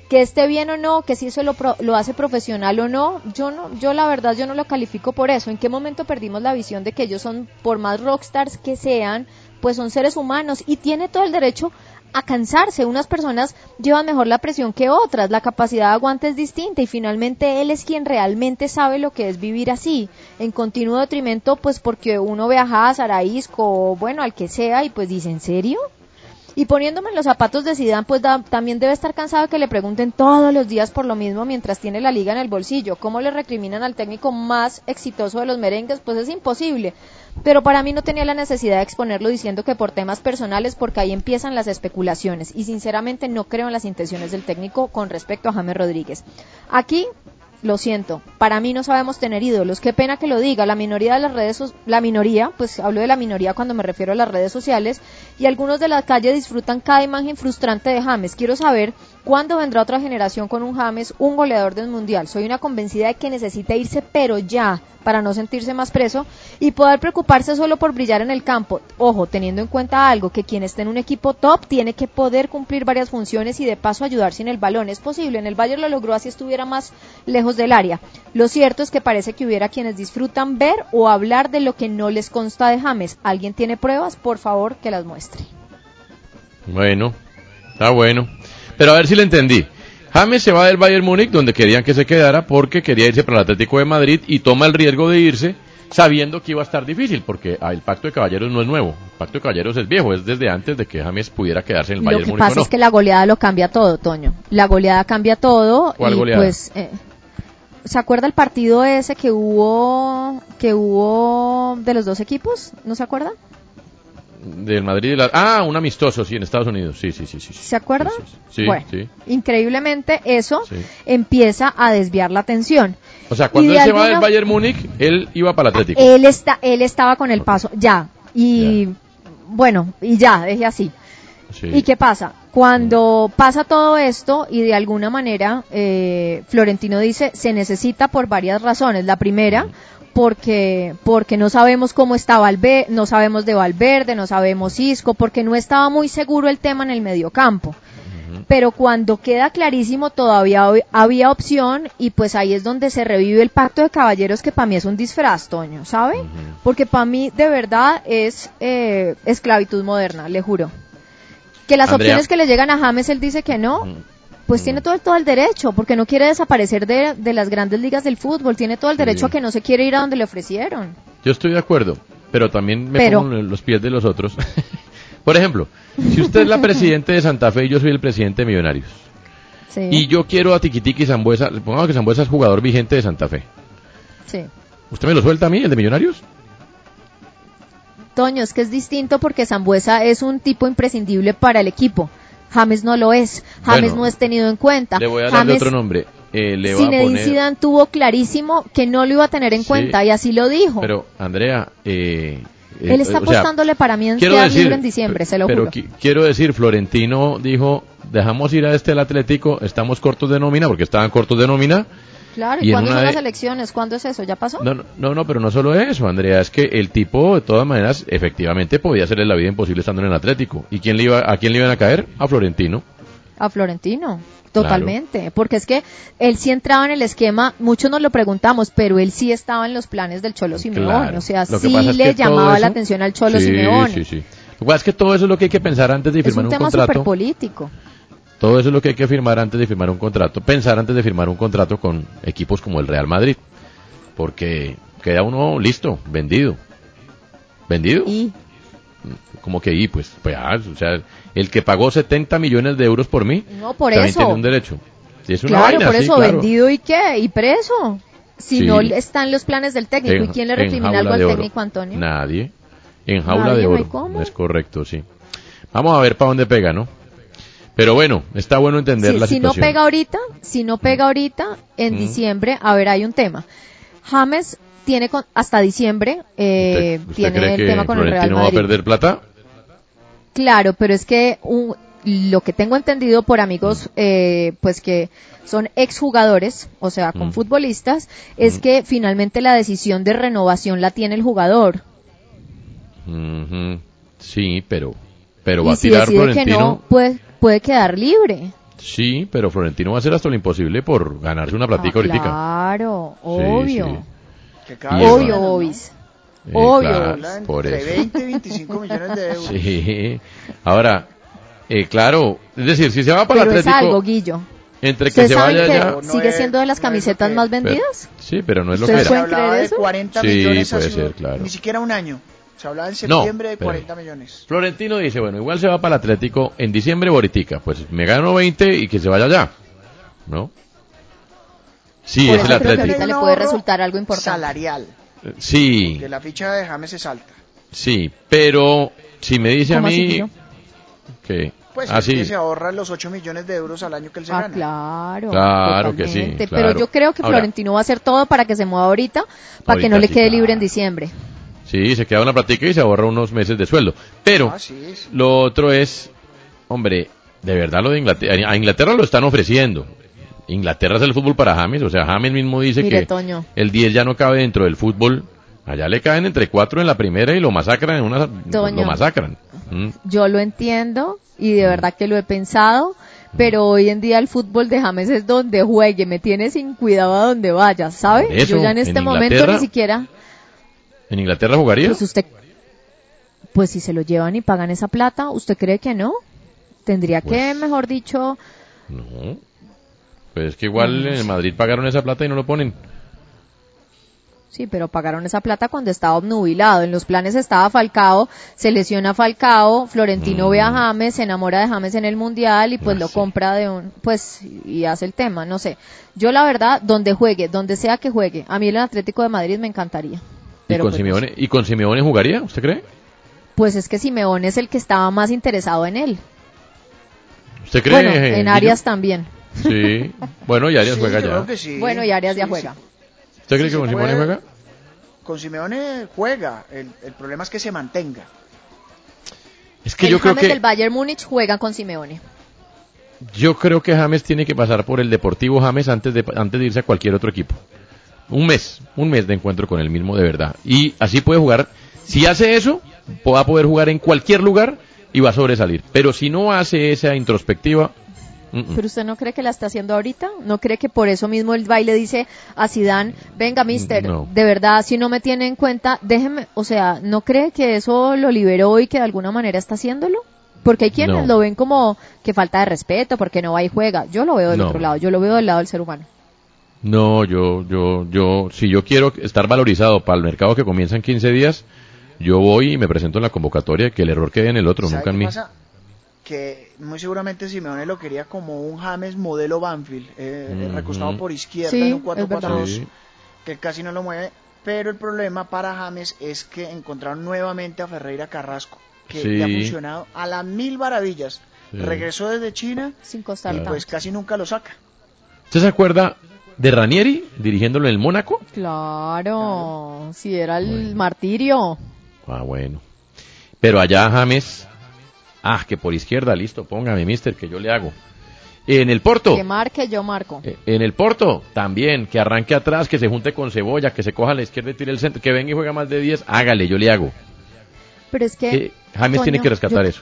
Que esté bien o no, que si eso lo, lo hace profesional o no, yo no, yo la verdad yo no lo califico por eso. ¿En qué momento perdimos la visión de que ellos son, por más rockstars que sean, pues son seres humanos y tiene todo el derecho a cansarse. Unas personas llevan mejor la presión que otras, la capacidad de aguante es distinta y finalmente él es quien realmente sabe lo que es vivir así, en continuo detrimento, pues porque uno viaja a Saraísco o bueno, al que sea y pues dice, ¿en serio? Y poniéndome en los zapatos de Zidane, pues también debe estar cansado que le pregunten todos los días por lo mismo mientras tiene la liga en el bolsillo. ¿Cómo le recriminan al técnico más exitoso de los merengues? Pues es imposible. Pero para mí no tenía la necesidad de exponerlo diciendo que por temas personales, porque ahí empiezan las especulaciones. Y sinceramente no creo en las intenciones del técnico con respecto a James Rodríguez. Aquí lo siento, para mí no sabemos tener ídolos. Qué pena que lo diga. La minoría de las redes, la minoría, pues hablo de la minoría cuando me refiero a las redes sociales, y algunos de la calle disfrutan cada imagen frustrante de James. Quiero saber cuándo vendrá otra generación con un James, un goleador del mundial. Soy una convencida de que necesita irse, pero ya, para no sentirse más preso y poder preocuparse solo por brillar en el campo. Ojo, teniendo en cuenta algo, que quien esté en un equipo top tiene que poder cumplir varias funciones y de paso ayudar sin el balón. Es posible, en el Bayern lo logró así estuviera más lejos del área. Lo cierto es que parece que hubiera quienes disfrutan ver o hablar de lo que no les consta de James. ¿Alguien tiene pruebas? Por favor, que las muestre. Bueno, está bueno. Pero a ver si le entendí. James se va del Bayern Múnich, donde querían que se quedara, porque quería irse para el Atlético de Madrid y toma el riesgo de irse sabiendo que iba a estar difícil, porque ah, el pacto de caballeros no es nuevo. El pacto de caballeros es viejo, es desde antes de que James pudiera quedarse en el Lo Bayern que Múnich o pasa no. es que la goleada lo cambia todo, Toño. La goleada cambia todo ¿Cuál y goleada? pues eh, ¿se acuerda el partido ese que hubo que hubo de los dos equipos? ¿No se acuerda? Del Madrid y la... Ah, un amistoso, sí, en Estados Unidos. Sí, sí, sí. sí, sí. ¿Se acuerda? Sí, bueno, sí. increíblemente eso Sí. empieza a desviar la atención. O sea, cuando él se va del Bayern Múnich, él iba para el Atlético. Él está él estaba con el paso ya y bueno, y ya, deje así. Sí. ¿Y qué pasa? Cuando pasa todo esto y de alguna manera eh, Florentino dice se necesita por varias razones. La primera porque porque no sabemos cómo está Valverde, no sabemos de Valverde, no sabemos Isco, porque no estaba muy seguro el tema en el mediocampo. Pero cuando queda clarísimo todavía hab- había opción y pues ahí es donde se revive el pacto de caballeros que para mí es un disfraz, Toño, ¿sabe? Porque para mí de verdad es eh, esclavitud moderna, le juro. Que las Andrea. opciones que le llegan a James él dice que no, pues tiene todo, todo el derecho, porque no quiere desaparecer de, de las grandes ligas del fútbol, tiene todo el derecho a que no se quiere ir a donde le ofrecieron. Yo estoy de acuerdo, pero también me Pero- pongo en los pies de los otros. Por ejemplo, si usted es la presidente de Santa Fe y yo soy el presidente de Millonarios, Sí. Y yo quiero a Tiquitiqui Zambuesa, pongamos que Zambuesa es jugador vigente de Santa Fe. Sí. ¿Usted me lo suelta a mí, el de Millonarios? Toño, es que es distinto porque Zambuesa es un tipo imprescindible para el equipo. James no lo es. James Bueno, no es tenido en cuenta. Le voy a dar otro nombre. Eh, le voy a Zinedine poner... Zidane tuvo clarísimo que no lo iba a tener en Sí. cuenta y así lo dijo. Pero, Andrea, eh, Él eh, está o sea, apostándole para mí en decir, en diciembre, se lo pero juro. qui- quiero decir, Florentino dijo, dejamos ir a este el Atlético, estamos cortos de nómina, porque estaban cortos de nómina. Claro, y ¿y, cuándo son de- las elecciones? ¿Cuándo es eso? ¿Ya pasó? No, no, no, pero no solo eso, Andrea, es que el tipo, de todas maneras, efectivamente podía hacerle la vida imposible estando en el Atlético. ¿Y quién le iba, a quién le iban a caer? A Florentino. A Florentino, totalmente. Porque es que él sí entraba en el esquema, muchos nos lo preguntamos, pero él sí estaba en los planes del Cholo Simeone. Claro. O sea, sí es le que llamaba eso- la atención al Cholo sí, Simeone. Sí, sí. Lo que pasa es que todo eso es lo que hay que pensar antes de Es firmar un un, tema contrato. súper político. Todo eso es lo que hay que firmar antes de firmar un contrato. Pensar antes de firmar un contrato con equipos como el Real Madrid. Porque queda uno listo, vendido. ¿Vendido? Y Como que y pues, pues ah, o sea, el que pagó 70 millones de euros por mí, No, por también eso. tiene un derecho. Si es una claro, vaina, por sí, eso, claro. vendido y qué, y preso. Si Sí. no está en los planes del técnico, En- ¿y quién le recrimina algo al técnico, Antonio? Nadie. En jaula Nadie, de oro. Es correcto, sí. Vamos a ver para dónde pega, ¿no? Pero bueno, está bueno entender Sí, la si no situación. pega ahorita, si no pega ahorita, en Mm. diciembre, a ver, hay un tema. James tiene con- hasta diciembre, eh, ¿Usted tiene cree el que tema con el Real Florentino va a Madrid. perder plata? Claro, pero es que un- lo que tengo entendido por amigos, Mm. eh, pues que son exjugadores, o sea, con Mm. futbolistas, es que finalmente la decisión de renovación la tiene el jugador. Sí, pero, pero va a si tirar que Florentino. no, puede, puede quedar libre. Sí, pero Florentino va a hacer hasta lo imposible por ganarse una platica Ah, ahorita. Claro, Sí, obvio. sí. Obvio, Bobis. Eh, Obvio. claro, por Entre eso. 20 y 25 millones de euros. Sí. Ahora, eh, claro, es decir, si se va para el Pero es Atlético, algo, Guillo. entre que ¿Ustedes se vaya que ya. sigue siendo de las camisetas más vendidas? Sí, pero no es lo que ¿Ustedes era. Se pueden creer de eso? 40 Sí, millones puede ser, claro. ni siquiera un año. Se hablaba en No, septiembre de pero- 40 millones. Florentino dice, bueno, igual se va para el Atlético en diciembre Boritica, pues me gano 20 y que se vaya ya. ¿No? Sí, Por es eso el creo que Atlético. ahorita le puede resultar algo importante. Salarial. Sí, Que la ficha de James es alta. sí, pero si me dice a ¿Cómo así, mí que Pues ah, que se ahorra los 8 millones de euros al año que él se Ah, gana. claro. Claro que sí, claro. Pero yo creo que Ahora- Florentino va a hacer todo para que se mueva ahorita, para que no le sí, quede claro. libre en diciembre. Sí, se queda una platica y se ahorra unos meses de sueldo. Pero Ah, sí, sí. lo otro es, hombre, de verdad lo de Inglaterra, a Inglaterra lo están ofreciendo. Inglaterra es el fútbol para James, o sea, James mismo dice Mire, que Toño. el 10 ya no cabe dentro del fútbol. Allá le caen entre cuatro en la primera y lo masacran en una, Toño. lo masacran. Mm. Yo lo entiendo y de verdad que lo he pensado, pero hoy en día el fútbol de James es donde juegue, me tiene sin cuidado a donde vaya, ¿sabe? Eso, Yo ya en este en momento ni siquiera, ¿En Inglaterra jugaría? pues usted, pues si se lo llevan y pagan esa plata, ¿usted cree que no? Tendría que, Pues- mejor dicho, No. Pues es que igual en. Madrid pagaron esa plata y no lo ponen. Sí, pero pagaron esa plata cuando estaba obnubilado. En los planes estaba Falcao, se lesiona Falcao, Florentino ve Mm. a James, se enamora de James en el Mundial y pues Ah, lo compra de un, pues, y hace el tema, no sé. Yo la verdad, donde juegue, donde sea que juegue, a mí el Atlético de Madrid me encantaría. ¿Y Pero con, pues, Simeone, ¿Y con Simeone jugaría? ¿Usted cree? pues es que Simeone es el que estaba más interesado en él. ¿Usted cree? Bueno, en? Arias también. Sí. Bueno, y Arias Sí, juega ya. sí. Bueno, y Arias ya juega. sí. ¿Usted cree Sí, que con Simeone juega? Con Simeone juega. El, el problema es que se mantenga. Es que el yo creo James que del Bayern Múnich juega con Simeone. yo creo que James tiene que pasar por el Deportivo James antes de antes de irse a cualquier otro equipo. Un mes, un mes de encuentro con el mismo de verdad. Y así puede jugar. Si hace eso, va a poder jugar en cualquier lugar y va a sobresalir. Pero si no hace esa introspectiva. Pero usted no cree que la está haciendo ahorita? ¿No cree que por eso mismo el baile dice a Zidane, venga mister, No. de verdad, si no me tiene en cuenta, déjeme, o sea, ¿no cree que eso lo liberó y que de alguna manera está haciéndolo? Porque hay quienes No. lo ven como que falta de respeto, porque no va y juega. Yo lo veo del No. otro lado, yo lo veo del lado del ser humano. No, yo, yo, yo, si yo quiero estar valorizado para el mercado que comienza en 15 días, yo voy y me presento en la convocatoria, que el error quede en el otro, ¿Sabe nunca en qué mí. pasa? que muy seguramente Simeone lo quería como un James modelo Banfield, eh, Ujú. recostado por izquierda Sí, en un es 4-4-2, Sí. que casi no lo mueve. Pero el problema para James es que encontraron nuevamente a Ferreira Carrasco, que Sí. ha funcionado a las mil maravillas. Sí. Regresó desde China Sin costar y pues casi nunca lo saca. ¿Usted se acuerda de Ranieri dirigiéndolo en el Mónaco? Claro, si era el martirio. Ah, bueno. Pero allá James, ah, que por izquierda, listo, póngame, mister, que yo le hago. En el Porto, Que marque, yo marco. eh, en el Porto, también, que arranque atrás, que se junte con Cebolla, que se coja a la izquierda y tire el centro, que venga y juega más de 10, hágale, yo le hago. Pero es que... Eh, James tiene que rescatar yo- eso.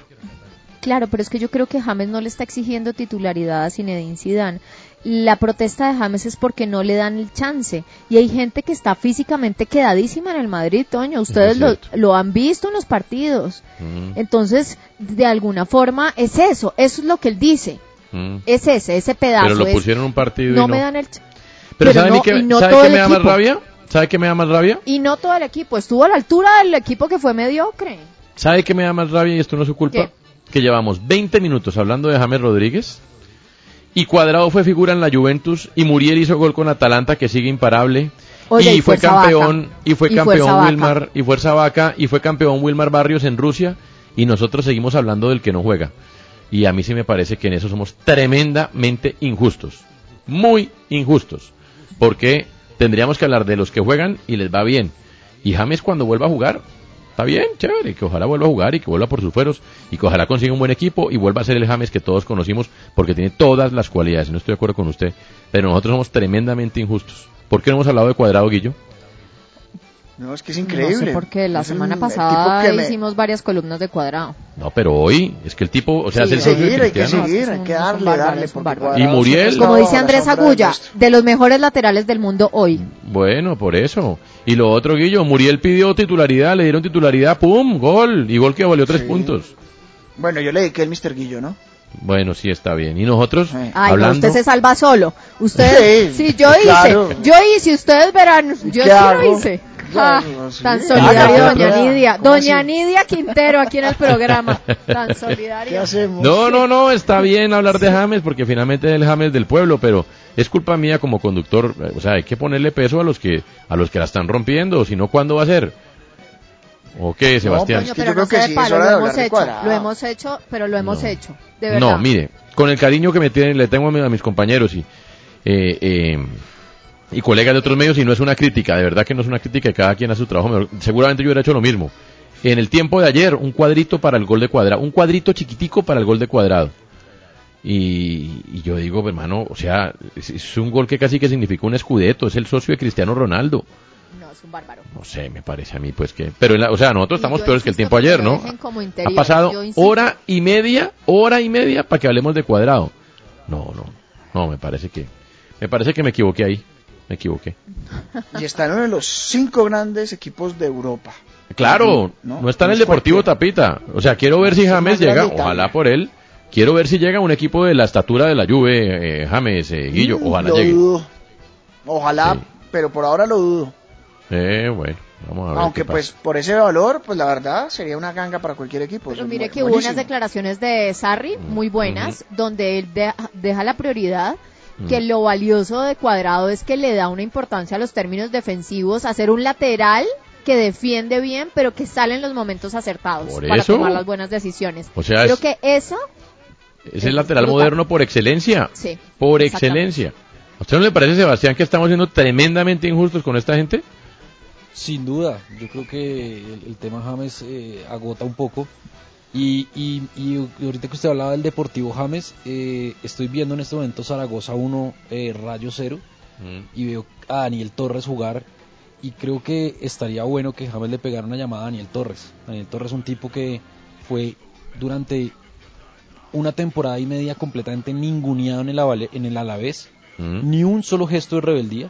Claro, pero es que yo creo que James no le está exigiendo titularidad a Zinedine Zidane. La protesta de James es porque no le dan el chance. Y hay gente que está físicamente quedadísima en el Madrid, Toño. Ustedes Es lo, lo han visto en los partidos. Mm, Entonces, de alguna forma, es eso. Eso es lo que él dice. mm. Es ese, ese pedazo. Pero lo es, pusieron en un partido y no me dan el Pero, pero ¿sabe, no- ni qué- y no ¿sabe todo qué el me da más rabia? ¿Sabe qué me da más rabia? Y no todo el equipo. Estuvo a la altura del equipo que fue mediocre. ¿Sabe qué me da más rabia y esto no es su culpa? Que llevamos 20 minutos hablando de James Rodríguez y Cuadrado fue figura en la Juventus y Muriel hizo gol con Atalanta que sigue imparable Oye, y, y fue campeón Vaca. y fue Y campeón Vaca. Wilmar y Fuerza Vaca y fue campeón Wilmar Barrios en Rusia y nosotros seguimos hablando del que no juega. Y a mí sí me parece que en eso somos tremendamente injustos. Muy injustos. Porque tendríamos que hablar de los que juegan y les va bien. Y James cuando vuelva a jugar, está bien, chévere, que ojalá vuelva a jugar y que vuelva por sus fueros y que ojalá consiga un buen equipo y vuelva a ser el James que todos conocimos porque tiene todas las cualidades. No estoy de acuerdo con usted, pero nosotros somos tremendamente injustos. ¿Por qué no hemos hablado de Cuadrado, Guillo? No, es que es increíble. No sé por qué. La Es semana el pasada me- hicimos varias columnas de cuadrado. No, pero hoy es que el tipo, o sea, Sí, es el seguir, hay que seguir, hay que darle, bárbaro, darle. es un porque bárbaro. Cuadrado Y Muriel. Como dice Andrés Agulla, de los mejores laterales del mundo hoy. Bueno, por eso. Y lo otro, Guillo, Muriel pidió titularidad, le dieron titularidad, ¡pum! Gol. Y gol que valió tres Sí. puntos. Bueno, yo le dediqué el Mr. Guillo, ¿no? Bueno, sí está bien. Y nosotros, Ay, hablando... usted se salva solo. Usted, Sí, sí, yo hice, claro. yo hice, ustedes verán, yo ¿Qué sí hago? lo hice. Ah, tan ¿Qué solidario, hago? doña Nidia. ¿Cómo Doña así? Nidia Quintero aquí en el programa. Tan solidario. ¿Qué hacemos? No, no, no, está bien hablar de James porque finalmente es el James del pueblo, pero es culpa mía como conductor, eh, o sea, hay que ponerle peso a los que a los que la están rompiendo, si no ¿cuándo va a ser? ¿O qué, Sebastián? Pero yo creo no que sí, palo, hora lo hemos hecho, Cuadrado. lo hemos hecho, pero lo hemos No. hecho, de verdad. No, mire, con el cariño que me tienen, le tengo a, mi- a mis compañeros y eh, eh, y colegas de otros medios y no es una crítica, de verdad que no es una crítica, cada quien hace su trabajo mejor. Seguramente yo hubiera hecho lo mismo. En el tiempo de ayer, un cuadrito para el gol de cuadrado, un cuadrito chiquitico para el gol de cuadrado. Y, y yo digo, hermano, o sea, es, es un gol que casi que significó un escudeto, es el socio de Cristiano Ronaldo. No, es un bárbaro. No sé, me parece a mí, pues que. Pero, en la- o sea, nosotros Y estamos peores que el tiempo ayer, ¿no? interior, Ha pasado hora y media, hora y media para que hablemos de cuadrado. No, no, no, me parece que. Me parece que me equivoqué ahí. Me equivoqué. Y está en uno de los cinco grandes equipos de Europa. Claro, no, está en el Deportivo Tapita. O sea, quiero ver si James llega, ojalá por él. Quiero ver si llega un equipo de la estatura de la Juve, eh, James, eh, Guillo, Mm, ojalá lo llegue. dudo. Ojalá, Sí. pero por ahora lo dudo. Eh, bueno, vamos a ver. Aunque qué pasa. pues por ese valor, pues la verdad sería una ganga para cualquier equipo. Pero mire que hubo unas declaraciones de Sarri muy buenas, donde él de- deja la prioridad Mm. que lo valioso de Cuadrado es que le da una importancia a los términos defensivos, hacer un lateral que defiende bien, pero que sale en los momentos acertados Por para eso. tomar las buenas decisiones. O sea, Creo es- que eso Es el lateral moderno por excelencia. Sí, Por excelencia. ¿A usted no le parece, Sebastián, que estamos siendo tremendamente injustos con esta gente? Sin duda, yo creo que el, el tema James eh, agota un poco. Y, y, y ahorita que usted hablaba del Deportivo James, eh, estoy viendo en este momento Zaragoza 1, eh, Rayo 0, y veo a Daniel Torres jugar. Y creo que estaría bueno que James le pegara una llamada a Daniel Torres. Daniel Torres es un tipo que fue durante una temporada y media completamente ninguneado en el, Avale- en el Alavés. Mm. Ni un solo gesto de rebeldía.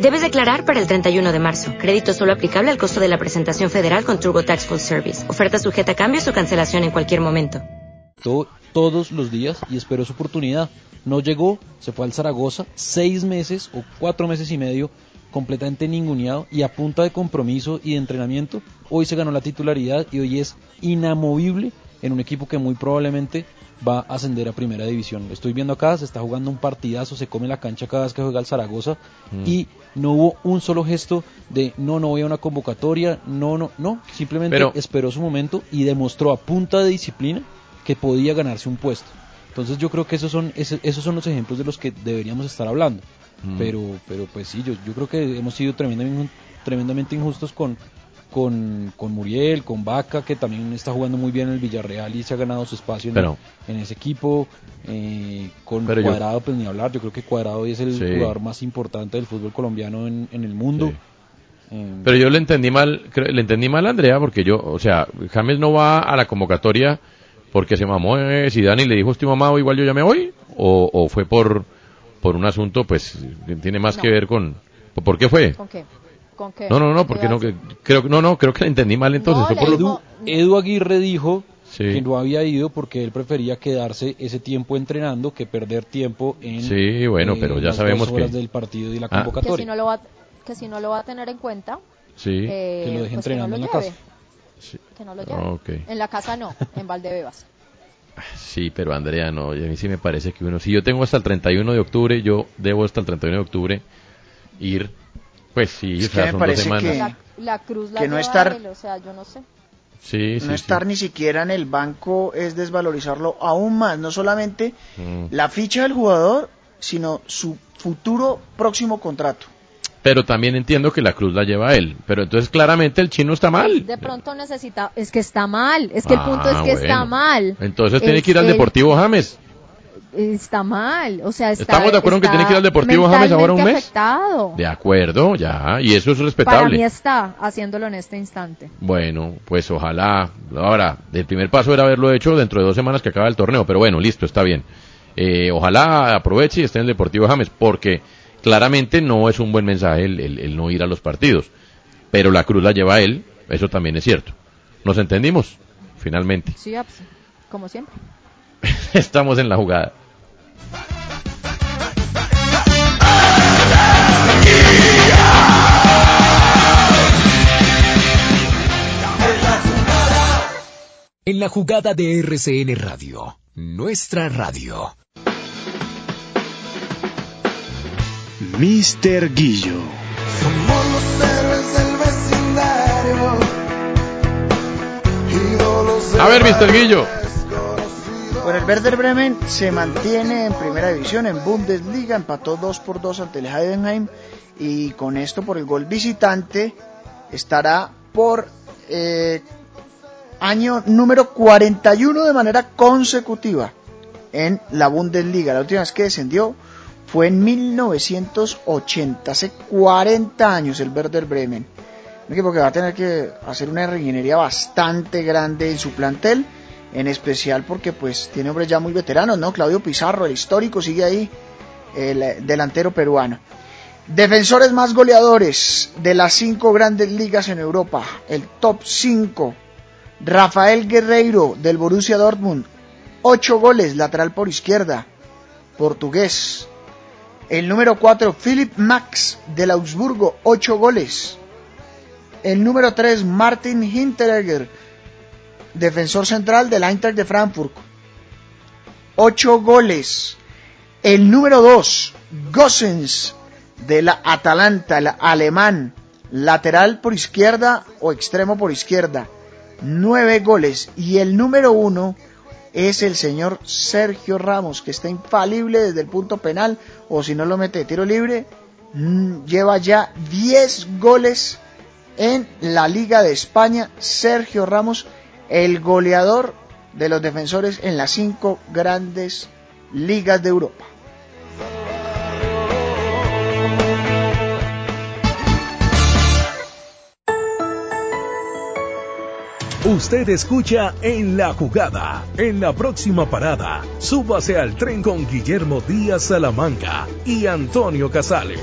Debes declarar para el 31 de marzo. Crédito solo aplicable al costo de la presentación federal con TurboTax Full Service. Oferta sujeta a cambios o cancelación en cualquier momento. to- todos los días y esperó su oportunidad. No llegó, se fue al Zaragoza, seis meses o cuatro meses y medio completamente ninguneado y a punta de compromiso y de entrenamiento, hoy se ganó la titularidad y hoy es inamovible en un equipo que muy probablemente va a ascender a primera división. Lo estoy viendo acá, se está jugando un partidazo, se come la cancha cada vez que juega el Zaragoza Mm. y no hubo un solo gesto de no, no voy a una convocatoria, no, no, no, simplemente Pero- esperó su momento y demostró a punta de disciplina que podía ganarse un puesto. Entonces yo creo que esos son esos son los ejemplos de los que deberíamos estar hablando. Mm. Pero pero pues sí, yo, yo creo que hemos sido tremendamente, tremendamente injustos con, con, con Muriel, con Vaca, que también está jugando muy bien en el Villarreal y se ha ganado su espacio en, Pero- en ese equipo. eh, con Pero yo- Cuadrado, pues ni hablar, yo creo que Cuadrado hoy es el Sí. jugador más importante del fútbol colombiano en, en el mundo. Eh, Pero yo le entendí mal, le entendí mal a Andrea porque yo, o sea, James no va a la convocatoria porque se mamó eh, Zidane y le dijo estoy mamado igual yo ya me voy o, o fue por por un asunto pues que tiene más que ver con ¿por qué fue? ¿Con qué? ¿Con qué? No, no, no, ¿Qué porque no que, creo no, no, creo que la entendí mal entonces, No, por lo- dijo- Edu Aguirre dijo Sí. que no había ido porque él prefería quedarse ese tiempo entrenando que perder tiempo en Sí, bueno, eh, pero ya las sabemos horas que- del partido y la Ah. Que si convocatoria. no lo va, que si no lo va a tener en cuenta, Sí. eh, Que lo deje pues entrenando no en lo la lleve. Sí. Que no lo lleve. Ok. En la casa no, en Valdebebas. Sí, pero Andrea, no, y a mí sí me parece que uno, si yo tengo hasta el 31 de octubre, yo debo hasta el 31 de octubre ir, pues sí, Es o sea, que me parece que- La, la cruz la Que no lleva estar- él, o sea, yo no sé. Sí, sí, no sí. estar ni siquiera en el banco es desvalorizarlo aún más, no solamente Mm. la ficha del jugador, sino su futuro próximo contrato. Pero también entiendo que la cruz la lleva él. Pero entonces claramente el chino está mal. De pronto necesita, es que está mal, es que el Ah, punto es que está mal. Entonces tiene que ir al Deportivo James. Está mal, o sea, está, ¿Estamos de acuerdo en que tiene que ir al Deportivo James ahora un mes? afectado. De acuerdo, ya. Y eso es Para respetable. mí está haciéndolo en este instante. Bueno, pues ojalá. Ahora, el primer paso era haberlo hecho dentro de dos semanas que acaba el torneo. Pero bueno, listo, está bien. Eh, ojalá aproveche y esté en el Deportivo James. Porque claramente no es un buen mensaje el, el- el no ir a los partidos. Pero la cruz la lleva él. Eso también es cierto. ¿Nos entendimos? Finalmente. Sí, como siempre. Estamos en la jugada. En la jugada de RCN Radio, nuestra radio. Mr. Guillo. Somos los héroes del vecindario. A ver, Mr. Guillo. Bueno, el Werder Bremen se mantiene en primera división, en Bundesliga, empató 2 por 2 ante el Heidenheim y con esto por el gol visitante estará por eh, año número 41 de manera consecutiva en la Bundesliga. La última vez que descendió fue en 1980, hace 40 años el Werder Bremen. Un equipo que va a tener que hacer una reingeniería bastante grande en su plantel, en especial porque pues tiene hombres ya muy veteranos, ¿no? Claudio Pizarro, el histórico, sigue ahí, el eh, delantero peruano. Defensores más goleadores de las cinco grandes ligas en Europa, el top 5. Rafael Guerreiro del Borussia Dortmund, 8 goles, lateral por izquierda, portugués. El número 4, Philip Max del Augsburgo, 8 goles. El número 3, Martin Hinteregger, defensor central del Eintracht de Frankfurt. Ocho goles. El número dos, Gossens, de la Atalanta, el alemán, lateral por izquierda o extremo por izquierda. Nueve goles. Y el número uno es el señor Sergio Ramos, que está infalible desde el punto penal, o si no lo mete de tiro libre, mm, lleva ya 10 goles en la Liga de España. Sergio Ramos, el goleador de los defensores en las cinco grandes ligas de Europa. Usted escucha en la jugada. En la próxima parada, súbase al tren con Guillermo Díaz Salamanca y Antonio Casale.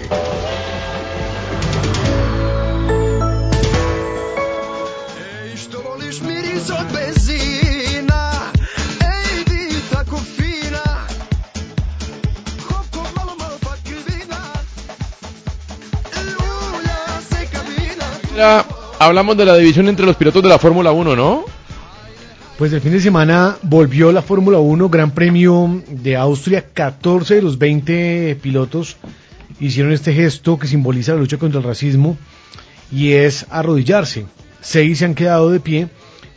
Hablamos de la división entre los pilotos de la Fórmula 1, ¿no? Pues el fin de semana volvió la Fórmula 1, Gran Premio de Austria, 14 de los 20 pilotos hicieron este gesto que simboliza la lucha contra el racismo y es arrodillarse. Seis se han quedado de pie.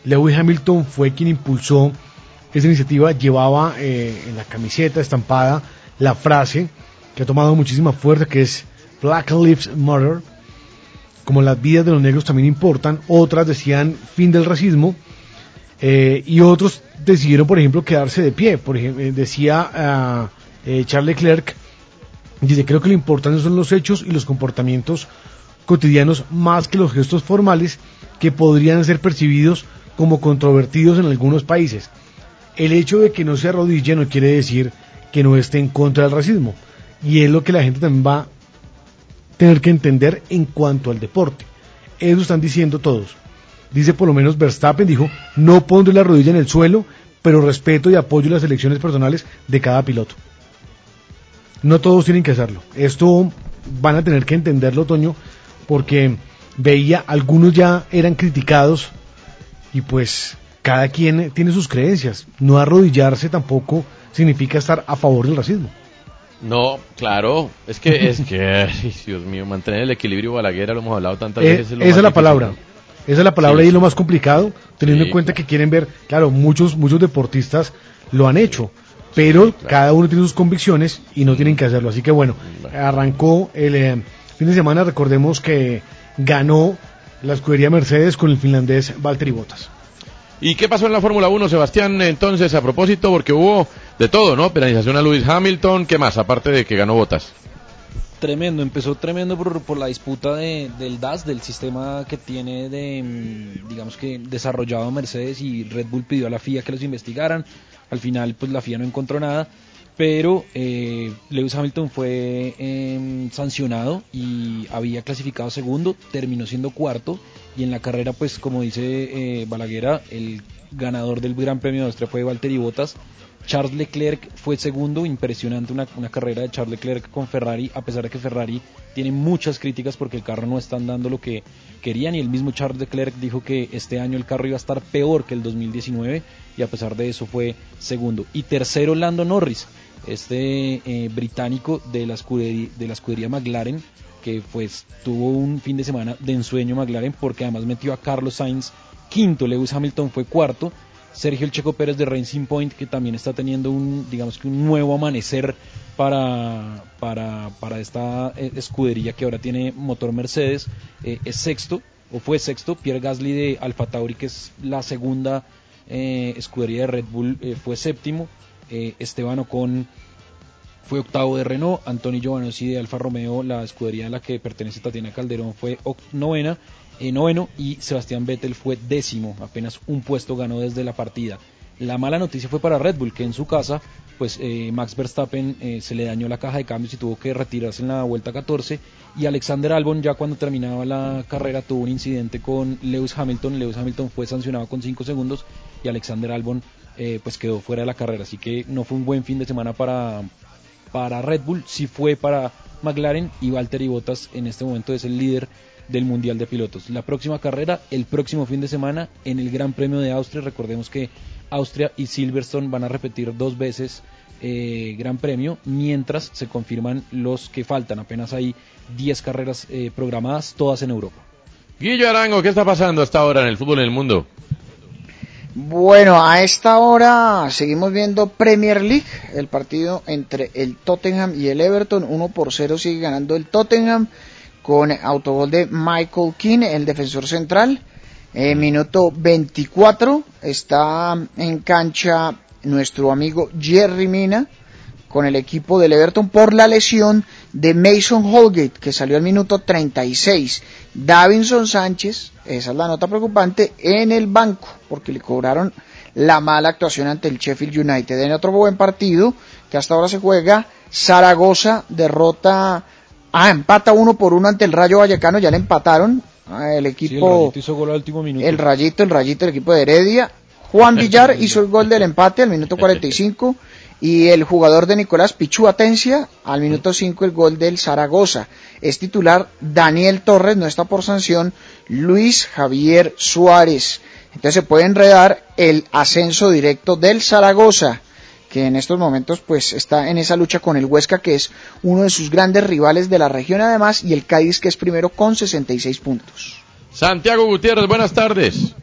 Lewis Hamilton fue quien impulsó esta iniciativa, llevaba eh, en la camiseta estampada la frase que ha tomado muchísima fuerza que es Black Lives Matter. Como las vidas de los negros también importan, otras decían fin del racismo eh, y otros decidieron, por ejemplo, quedarse de pie. Por ejemplo, eh, decía ah, eh, Charles Leclerc, dice, creo que lo importante son los hechos y los comportamientos cotidianos más que los gestos formales que podrían ser percibidos como controvertidos en algunos países. El hecho de que no se arrodille no quiere decir que no esté en contra del racismo. Y es lo que la gente también va a tener que entender en cuanto al deporte. Eso están diciendo todos. Dice por lo menos Verstappen, dijo, no pondré la rodilla en el suelo, pero respeto y apoyo las elecciones personales de cada piloto. No todos tienen que hacerlo. Esto van a tener que entenderlo, Toño, porque veía, algunos ya eran criticados y pues cada quien tiene sus creencias. No arrodillarse tampoco significa estar a favor del racismo. No, claro, es que, es que, Dios mío, mantener el equilibrio Balaguer, lo hemos hablado tantas Eh, veces. lo esa es la palabra. Esa es la palabra Sí, y es lo más complicado, teniendo Sí, en cuenta que quieren ver, claro, muchos, muchos deportistas lo han hecho, pero cada uno tiene sus convicciones y no tienen que hacerlo. Así que bueno, arrancó el eh, fin de semana, recordemos que ganó la escudería Mercedes con el finlandés Valtteri Bottas. ¿Y qué pasó en la Fórmula 1, Sebastián, entonces, a propósito? Porque hubo de todo, ¿no? Penalización a Lewis Hamilton, ¿qué más? Aparte de que ganó botas. Tremendo, empezó tremendo por, por la disputa de- del DAS, del sistema que tiene de, mm, digamos que desarrollado Mercedes y Red Bull pidió a la FIA que los investigaran. Al final, pues la FIA no encontró nada, pero eh, Lewis Hamilton fue em, sancionado y había clasificado segundo, terminó siendo cuarto y en la carrera, pues como dice eh, Balaguera, el ganador del Gran Premio de Austria fue Valtteri Bottas. Charles Leclerc fue segundo, impresionante una, una carrera de Charles Leclerc con Ferrari, a pesar de que Ferrari tiene muchas críticas porque el carro no está dando lo que querían y el mismo Charles Leclerc dijo que este año el carro iba a estar peor que el 2019 y a pesar de eso fue segundo. Y tercero Lando Norris, este eh, británico de la, escudería, de la escudería McLaren, que pues tuvo un fin de semana de ensueño McLaren porque además metió a Carlos Sainz quinto, Lewis Hamilton fue cuarto, Sergio El Checo Pérez de Racing Point que también está teniendo un digamos que un nuevo amanecer para para, para esta eh, escudería que ahora tiene motor Mercedes eh, es sexto o fue sexto Pierre Gasly de Alfa Tauri que es la segunda escudería de Red Bull fue séptimo eh, Esteban Ocon fue octavo de Renault, Antonio Giovanozzi de Alfa Romeo, la escudería a la que pertenece Tatiana Calderón, fue novena, eh, noveno y Sebastián Vettel fue décimo, apenas un puesto ganó desde la partida. La mala noticia fue para Red Bull, que en su casa, pues eh, Max Verstappen eh, se le dañó la caja de cambios y tuvo que retirarse en la vuelta 14. Y Alexander Albon, ya cuando terminaba la carrera, tuvo un incidente con Lewis Hamilton. Lewis Hamilton fue sancionado con 5 segundos y Alexander Albon eh, pues quedó fuera de la carrera. Así que no fue un buen fin de semana para, para Red Bull, sí fue para McLaren y Valtteri Bottas en este momento es el líder del Mundial de Pilotos. La próxima carrera, el próximo fin de semana, en el Gran Premio de Austria. Recordemos que Austria y Silverstone van a repetir dos veces eh, Gran Premio, mientras se confirman los que faltan. Apenas hay 10 carreras eh, programadas, todas en Europa. Guillo Arango, ¿qué está pasando hasta ahora en el fútbol en el mundo? Bueno, a esta hora seguimos viendo Premier League, el partido entre el Tottenham y el Everton, 1 por 0 sigue ganando el Tottenham con autogol de Michael Keane, el defensor central. Eh, minuto 24 está en cancha nuestro amigo Jerry Mina con el equipo del Everton por la lesión de Mason Holgate que salió al minuto 36. Davinson Sánchez, esa es la nota preocupante, en el banco porque le cobraron la mala actuación ante el Sheffield United. En otro buen partido que hasta ahora se juega, Zaragoza derrota, ah, empata uno por uno ante el Rayo Vallecano, ya le empataron. ah, el Sí, el equipo Rayito hizo gol al último minuto. el rayito, el rayito, el equipo de Heredia. Juan Villar hizo el gol del empate al minuto 45 y el jugador de Nicolás Pichu Atencia al minuto 5 el gol del Zaragoza. Es titular Daniel Torres, no está por sanción, Luis Javier Suárez. Entonces se puede enredar el ascenso directo del Zaragoza que en estos momentos pues está en esa lucha con el Huesca que es uno de sus grandes rivales de la región además y el Cádiz que es primero con 66 puntos. Santiago Gutiérrez, buenas tardes.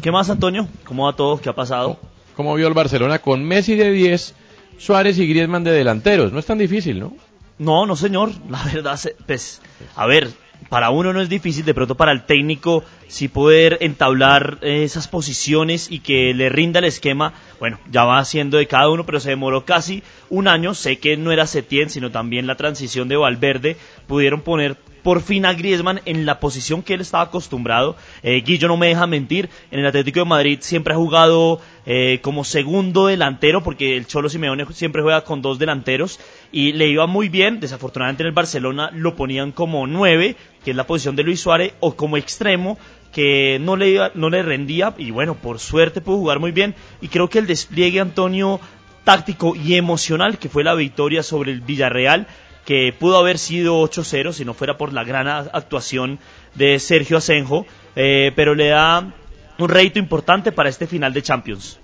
¿Qué más, Antonio? ¿Cómo va todo? ¿Qué ha pasado? ¿Cómo vio el Barcelona con Messi de 10, Suárez y Griezmann de delanteros? No es tan difícil, ¿no? No, no, señor. La verdad, pues, a ver, para uno no es difícil, de pronto para el técnico, si poder entablar eh, esas posiciones y que le rinda el esquema, bueno, ya va haciendo de cada uno, pero se demoró casi un año. Sé que no era Setién, sino también la transición de Valverde. Pudieron poner por fin a Griezmann en la posición que él estaba acostumbrado. Eh, Guillo no me deja mentir, en el Atlético de Madrid siempre ha jugado eh, como segundo delantero, porque el Cholo Simeone siempre juega con dos delanteros y le iba muy bien. Desafortunadamente en el Barcelona lo ponían como nueve, que es la posición de Luis Suárez, o como extremo, que no le, no le rendía y bueno, por suerte pudo jugar muy bien y creo que el despliegue Antonio táctico y emocional que fue la victoria sobre el Villarreal que pudo haber sido 8-0 si no fuera por la gran actuación de Sergio Asenjo, eh, pero le da un rédito importante para este final de Champions.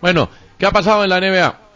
Bueno, ¿qué ha pasado en la NBA?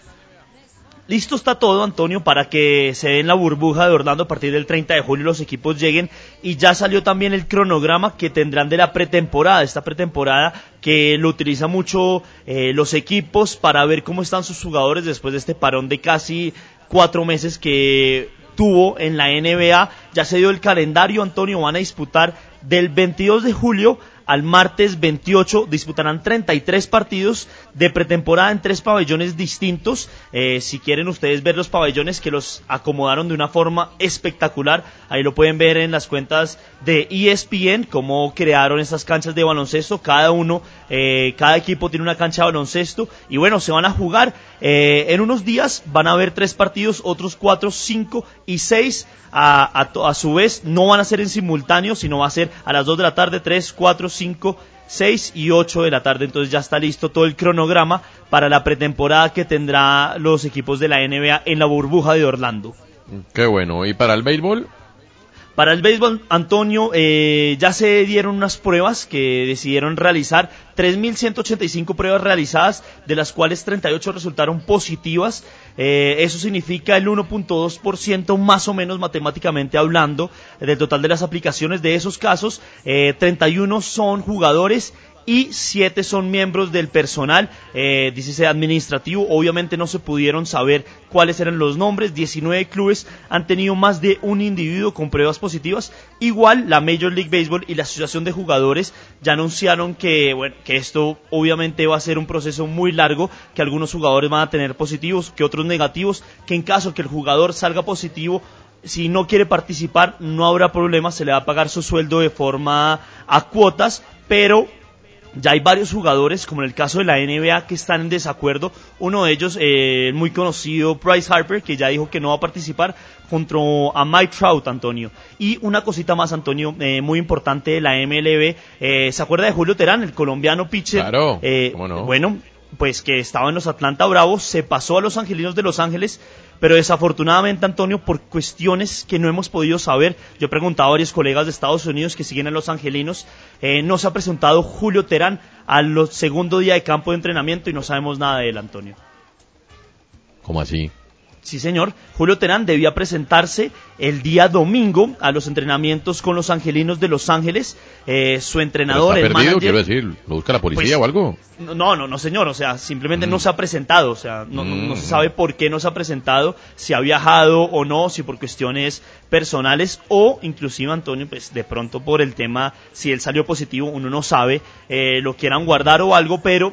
Listo está todo, Antonio, para que se den la burbuja de Orlando a partir del 30 de julio los equipos lleguen y ya salió también el cronograma que tendrán de la pretemporada, esta pretemporada que lo utiliza mucho eh, los equipos para ver cómo están sus jugadores después de este parón de casi cuatro meses que tuvo en la NBA. Ya se dio el calendario, Antonio, van a disputar del 22 de julio al martes 28 disputarán 33 partidos de pretemporada en tres pabellones distintos. Eh, si quieren ustedes ver los pabellones que los acomodaron de una forma espectacular, ahí lo pueden ver en las cuentas de ESPN, cómo crearon esas canchas de baloncesto. Cada uno, eh, cada equipo tiene una cancha de baloncesto y bueno, se van a jugar. Eh, en unos días van a haber tres partidos, otros cuatro, cinco y seis. A, a a su vez, no van a ser en simultáneo, sino va a ser a las 2 de la tarde, 3, 4, 5, 6 y 8 de la tarde. Entonces ya está listo todo el cronograma para la pretemporada que tendrá los equipos de la NBA en la burbuja de Orlando. Qué bueno. ¿Y para el béisbol? Para el béisbol, Antonio, eh, ya se dieron unas pruebas que decidieron realizar, 3.185 pruebas realizadas, de las cuales 38 resultaron positivas. Eh, eso significa el 1.2% más o menos matemáticamente hablando del total de las aplicaciones de esos casos. Eh, 31 son jugadores y siete son miembros del personal, eh, dícese administrativo. Obviamente no se pudieron saber cuáles eran los nombres. 19 clubes han tenido más de un individuo con pruebas positivas. Igual la Major League Baseball y la Asociación de Jugadores ya anunciaron que, bueno, que esto obviamente va a ser un proceso muy largo, que algunos jugadores van a tener positivos, que otros negativos, que en caso que el jugador salga positivo si no quiere participar, no habrá problema, se le va a pagar su sueldo de forma a cuotas, pero ya hay varios jugadores, como en el caso de la NBA, que están en desacuerdo. Uno de ellos, eh, muy conocido, Bryce Harper, que ya dijo que no va a participar, junto a Mike Trout, Antonio. Y una cosita más, Antonio, eh, muy importante de la MLB. eh, ¿Se acuerda de Julio Terán, el colombiano pitcher? Claro, Eh, ¿cómo no? Bueno, pues que estaba en los Atlanta Bravos, se pasó a los Angelinos de Los Ángeles, pero desafortunadamente Antonio, por cuestiones que no hemos podido saber, yo he preguntado a varios colegas de Estados Unidos que siguen a los Angelinos, eh, no se ha presentado Julio Terán al segundo día de campo de entrenamiento y no sabemos nada de él, Antonio. ¿Cómo así? Sí, señor. Julio Terán debía presentarse el día domingo a los entrenamientos con los angelinos de Los Ángeles. Eh, su entrenador, está el perdido, manager- quiero decir. ¿Lo busca la policía Pues, o algo? No, no, no, señor. O sea, simplemente no se ha presentado. O sea, no, no- no se sabe por qué no se ha presentado, si ha viajado o no, si por cuestiones personales o inclusive, Antonio, pues de pronto por el tema, si él salió positivo, uno no sabe, eh, lo quieran guardar o algo, pero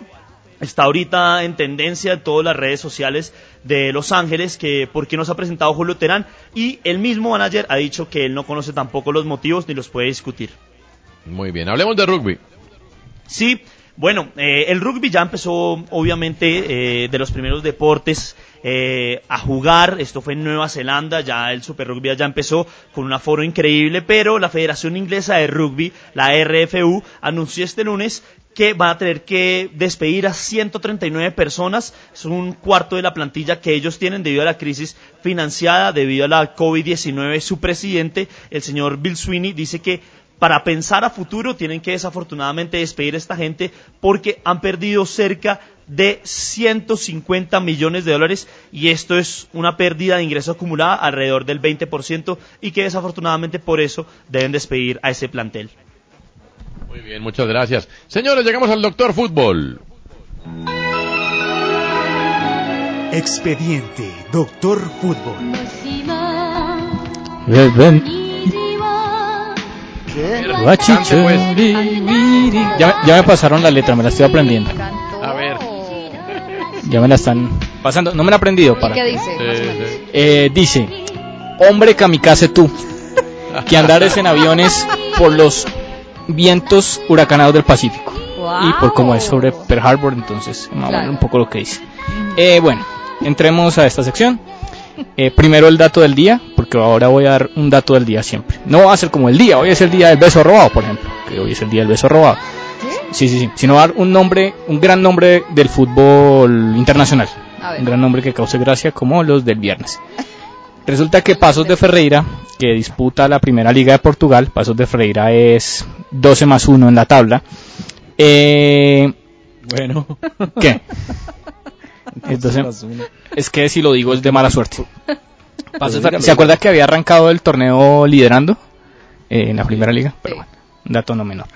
está ahorita en tendencia en todas las redes sociales de Los Ángeles que por qué no se ha presentado Julio Terán y el mismo manager ha dicho que él no conoce tampoco los motivos ni los puede discutir. Muy bien, hablemos de rugby. Sí, bueno, eh, el rugby ya empezó obviamente eh, de los primeros deportes eh, a jugar, esto fue en Nueva Zelanda, ya el Super Rugby ya empezó con un aforo increíble, pero la Federación Inglesa de Rugby, la RFU, anunció este lunes que van a tener que despedir a 139 personas, es un cuarto de la plantilla que ellos tienen debido a la crisis financiada, debido a la COVID-19. Su presidente, el señor Bill Sweeney, dice que para pensar a futuro tienen que desafortunadamente despedir a esta gente porque han perdido cerca de 150 millones de dólares y esto es una pérdida de ingreso acumulada alrededor del 20% y que desafortunadamente por eso deben despedir a ese plantel. Muy bien, muchas gracias. Señores, llegamos al doctor fútbol. Expediente Doctor Fútbol. Ven, ven. Cante, pues. Ya, ya me pasaron la letra, me la estoy aprendiendo. A ver. Ya me la están pasando. No me la he aprendido. Para. ¿Qué dice? Eh, dice, hombre kamikaze tú, que andares en aviones por los vientos huracanados del Pacífico. Y por cómo es sobre Pearl Harbor, entonces, vamos a ver Claro. un poco lo que dice. Eh, bueno, entremos a esta sección. Eh, primero el dato del día, porque ahora voy a dar un dato del día siempre. No va a ser como el día, hoy es el día del beso robado, por ejemplo, que hoy es el día del beso robado. Sí, sí, sí, sino dar un nombre, un gran nombre del fútbol internacional. Un gran nombre que cause gracia como los del viernes. Resulta que Pasos de Ferreira, que disputa la primera liga de Portugal, Pasos de Ferreira es 12 más 1 en la tabla. Eh, Bueno. ¿Qué? Entonces, es que si lo digo es de mala suerte. Pasos ¿Se acuerda que había arrancado el torneo liderando eh, en la primera liga? Pero bueno, dato no menor.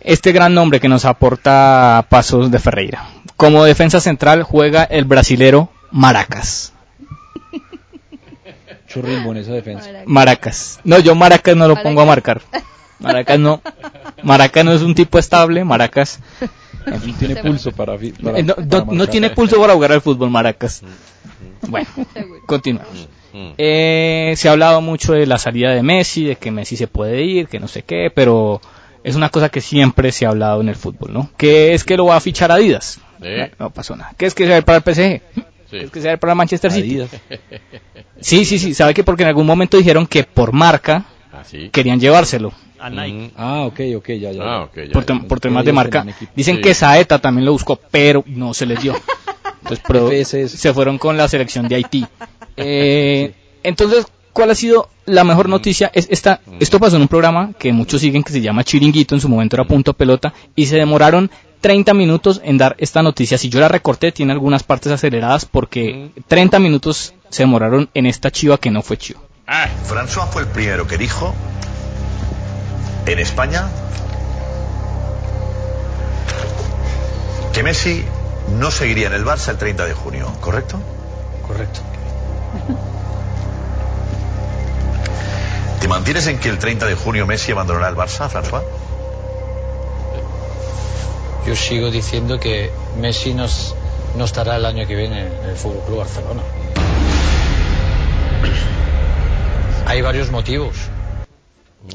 Este gran nombre que nos aporta Pasos de Ferreira. Como defensa central juega el brasilero Maracas. Churrimbo en esa defensa. Maracas. No, yo Maracas no lo pongo a marcar. Maracas no. Maracas no es un tipo estable. Maracas. En fin. Tiene pulso para, fi- para- no, para no- no tiene pulso para jugar al fútbol, Maracas. Bueno, continuamos. Eh, se ha hablado mucho de la salida de Messi, de que Messi se puede ir, que no sé qué, pero es una cosa que siempre se ha hablado en el fútbol, ¿no? Que es que lo va a fichar Adidas. ¿Eh? No pasó nada. ¿Qué es que se va a ir para el PSG? ¿Qué es que se va a ir para Manchester City? Adidas. Sí, sí, sí. ¿Sabe que Porque en algún momento dijeron que por marca Ah, sí. querían llevárselo. A Nike. Ah, ok, ok, ya, ya. Ah, ok, ya, por, ya. por temas de marca. Dicen Sí. que Saeta también lo buscó, pero no se les dio. Entonces se fueron con la selección de Haití. Eh, Entonces, ¿cuál ha sido la mejor noticia? Es esta, esto pasó en un programa que muchos siguen que se llama Chiringuito, en su momento era Punto Pelota, y se demoraron 30 minutos en dar esta noticia. Si yo la recorté, tiene algunas partes aceleradas porque 30 minutos se demoraron en esta chiva que no fue chiva. François fue el primero que dijo en España que Messi no seguiría en el Barça el 30 de junio, ¿correcto? Correcto. ¿Te mantienes en que el 30 de junio Messi abandonará el Barça, François? Yo sigo diciendo que Messi nos, no estará el año que viene en el Fútbol Club Barcelona. Hay varios motivos.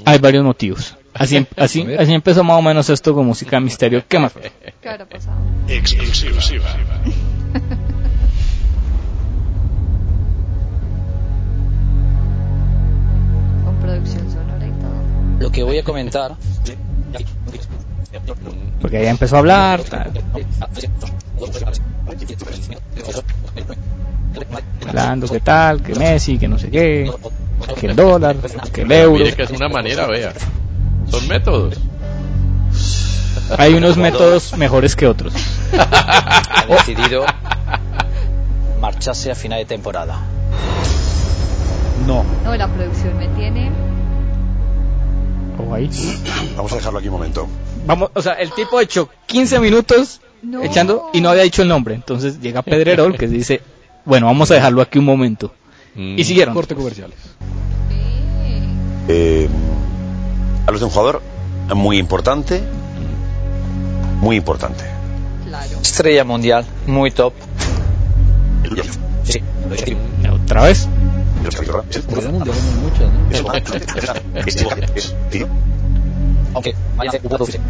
Hay varios motivos. Así, em- así, así empezó más o menos esto con música de misterio. ¿Qué más? ¿Qué habrá pasado? Exclusiva. Con producción sonora y todo. Lo que voy a comentar Porque ella empezó a hablar. tal. Hablando que tal, que Messi, que no sé qué, que el dólar, que el euro. Mire que es una manera, vea. Son métodos. Hay unos métodos mejores que otros. ha decidido marcharse a final de temporada. No. No, la producción me tiene. Vamos a dejarlo aquí un momento. Vamos, o sea, el tipo echó 15 minutos No. echando y no había dicho el nombre. Entonces llega Pedrerol que dice, bueno, vamos a dejarlo aquí un momento. Y siguieron. Corte comerciales. Eh, hablas de un jugador muy importante. Muy importante. Estrella mundial, muy top. Sí, Otra vez. Aunque vaya a hacer un buen producir.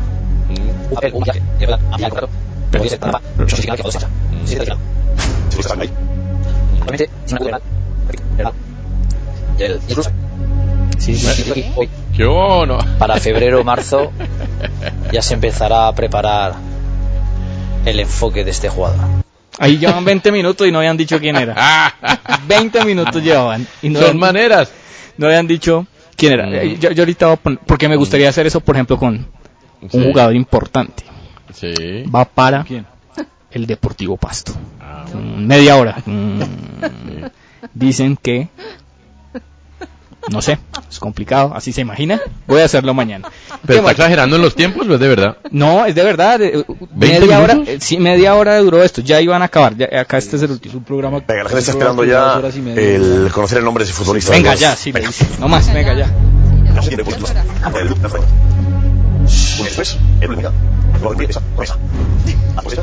Un papel, un viaje, de verdad, a mí me acuerdo. Pero dice, nada, yo soy final que todo se echa. Sí, de claro. Realmente, es una verdad. ¿Verdad? Y el incluso. Sí, Hoy, ¿Qué bueno? para febrero o marzo, ya se empezará a preparar el enfoque de este jugador. Ahí llevan 20 minutos y no habían dicho quién era. 20 minutos llevaban. Y no Son habían- maneras. No habían dicho quién era. Eh, Yo, yo ahorita voy a poner, porque me gustaría hacer eso, por ejemplo, con un Sí. jugador importante. Sí. Va para ¿Quién? el Deportivo Pasto. Mm, Media hora. Mm, Dicen que... No sé, es complicado, así se imagina. Voy a hacerlo mañana. Pero ¿Qué está exagerando en los tiempos, pues de verdad. No, es de verdad. eh, ¿Veinte Media hora, minutos? eh, sí, media hora duró esto. Ya iban a acabar. ya- acá este es el último. Programa. Venga, la gente está esperando ya el conocer el nombre de ese futbolista. Venga ya, sí, Venga. dice. No más, venga ya. Ah, pues.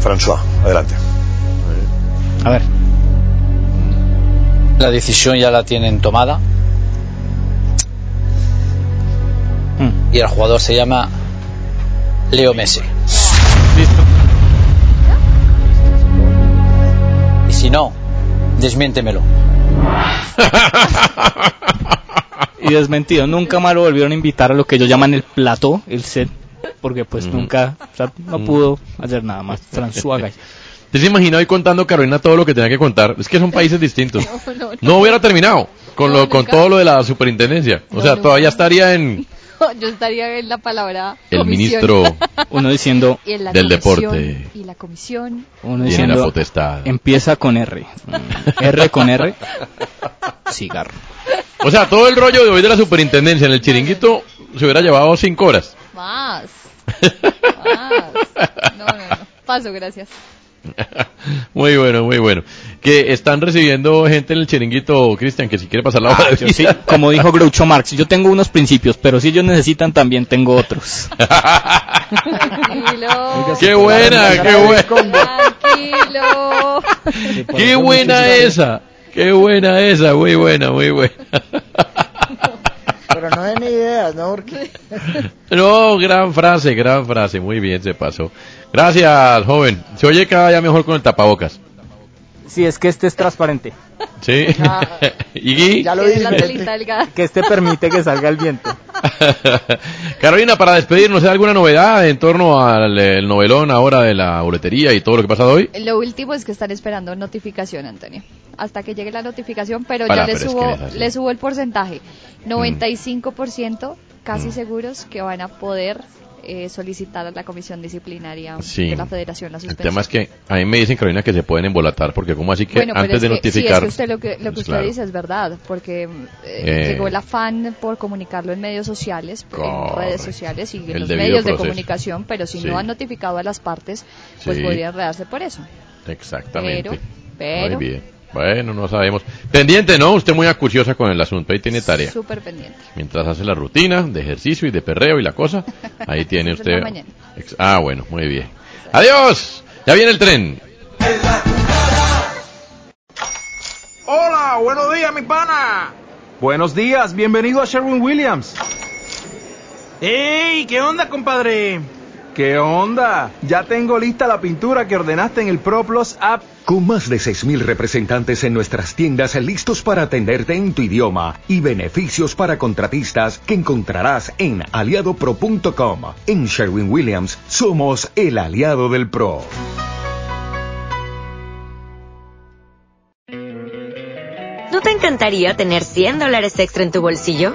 François, adelante. A ver. La decisión ya la tienen tomada. Mm. Y el jugador se llama Leo Messi. Listo. Y si no, desmiéntemelo. Y desmentido. Nunca más lo volvieron a invitar a lo que ellos llaman el plató, el set. Porque pues nunca, o sea, no pudo hacer nada más. François Gay. ¿Usted se imagina hoy contando Carolina todo lo que tenía que contar? Es que son países distintos. No, no, no. No hubiera terminado con lo con todo lo de la superintendencia. O No, sea, nunca. todavía estaría en Yo estaría en la palabra el comisión. ministro Uno diciendo Y en la del deporte. Y la comisión. Uno Tiene diciendo, la potestad. Empieza con R. R con R. Cigarro. O sea, todo el rollo de hoy de la superintendencia en el chiringuito se hubiera llevado cinco horas. Más. Más. No, no, no. Paso, gracias. Muy bueno, muy bueno. Que están recibiendo gente en el chiringuito, Cristian, que si quiere pasar la hora Ah, sí, como dijo Groucho Marx, yo tengo unos principios, pero si ellos necesitan también tengo otros. Tranquilo. ¡Qué buena, qué buena! Tranquilo. ¡Qué buena esa! ¡Qué buena esa! Muy buena, muy buena. Pero no den ideas, ¿no? Porque... No, gran frase, gran frase. Muy bien, se pasó. Gracias, joven. Se oye cada día mejor con el tapabocas. Si es que este es transparente. ¿Sí? Ah, ¿Y ya lo la dije. Que este permite que salga el viento. Carolina, para despedirnos, ¿hay alguna novedad en torno al el novelón ahora de la boletería y todo lo que pasa hoy? Lo último es que están esperando notificación, Antonio. Hasta que llegue la notificación, pero ya le es subo, que es así. le subo el porcentaje. 95% casi seguros que van a poder eh, solicitar a la comisión disciplinaria Sí. de la federación la El suspensión. tema es que a mí me dicen, Carolina, que se pueden embolatar, porque como así que bueno, antes es de que- notificar... Sí, es que usted lo que, lo que Pues usted claro. dice es verdad, porque eh, Eh. llegó el afán por comunicarlo en medios sociales, en redes sociales y en El los medios de comunicación, pero si Sí. no han notificado a las partes, pues podría enredarse por eso. Exactamente. Pero, pero, Muy bien. Bueno, no sabemos. Pendiente, ¿no? Usted muy acuciosa con el asunto. Ahí tiene tarea. súper pendiente. Mientras hace la rutina de ejercicio y de perreo y la cosa, ahí tiene usted. Ah, bueno, muy bien. Adiós. Ya viene el tren. Hola, buenos días, mi pana. Buenos días, bienvenido a Sherwin Williams. ¡Ey! ¿Qué onda, compadre? ¿Qué onda? Ya tengo lista la pintura que ordenaste en el ProPlus app. Con más de 6.000 representantes en nuestras tiendas listos para atenderte en tu idioma y beneficios para contratistas que encontrarás en aliadopro.com. En Sherwin Williams somos el aliado del PRO. ¿No te encantaría tener 100 dólares extra en tu bolsillo?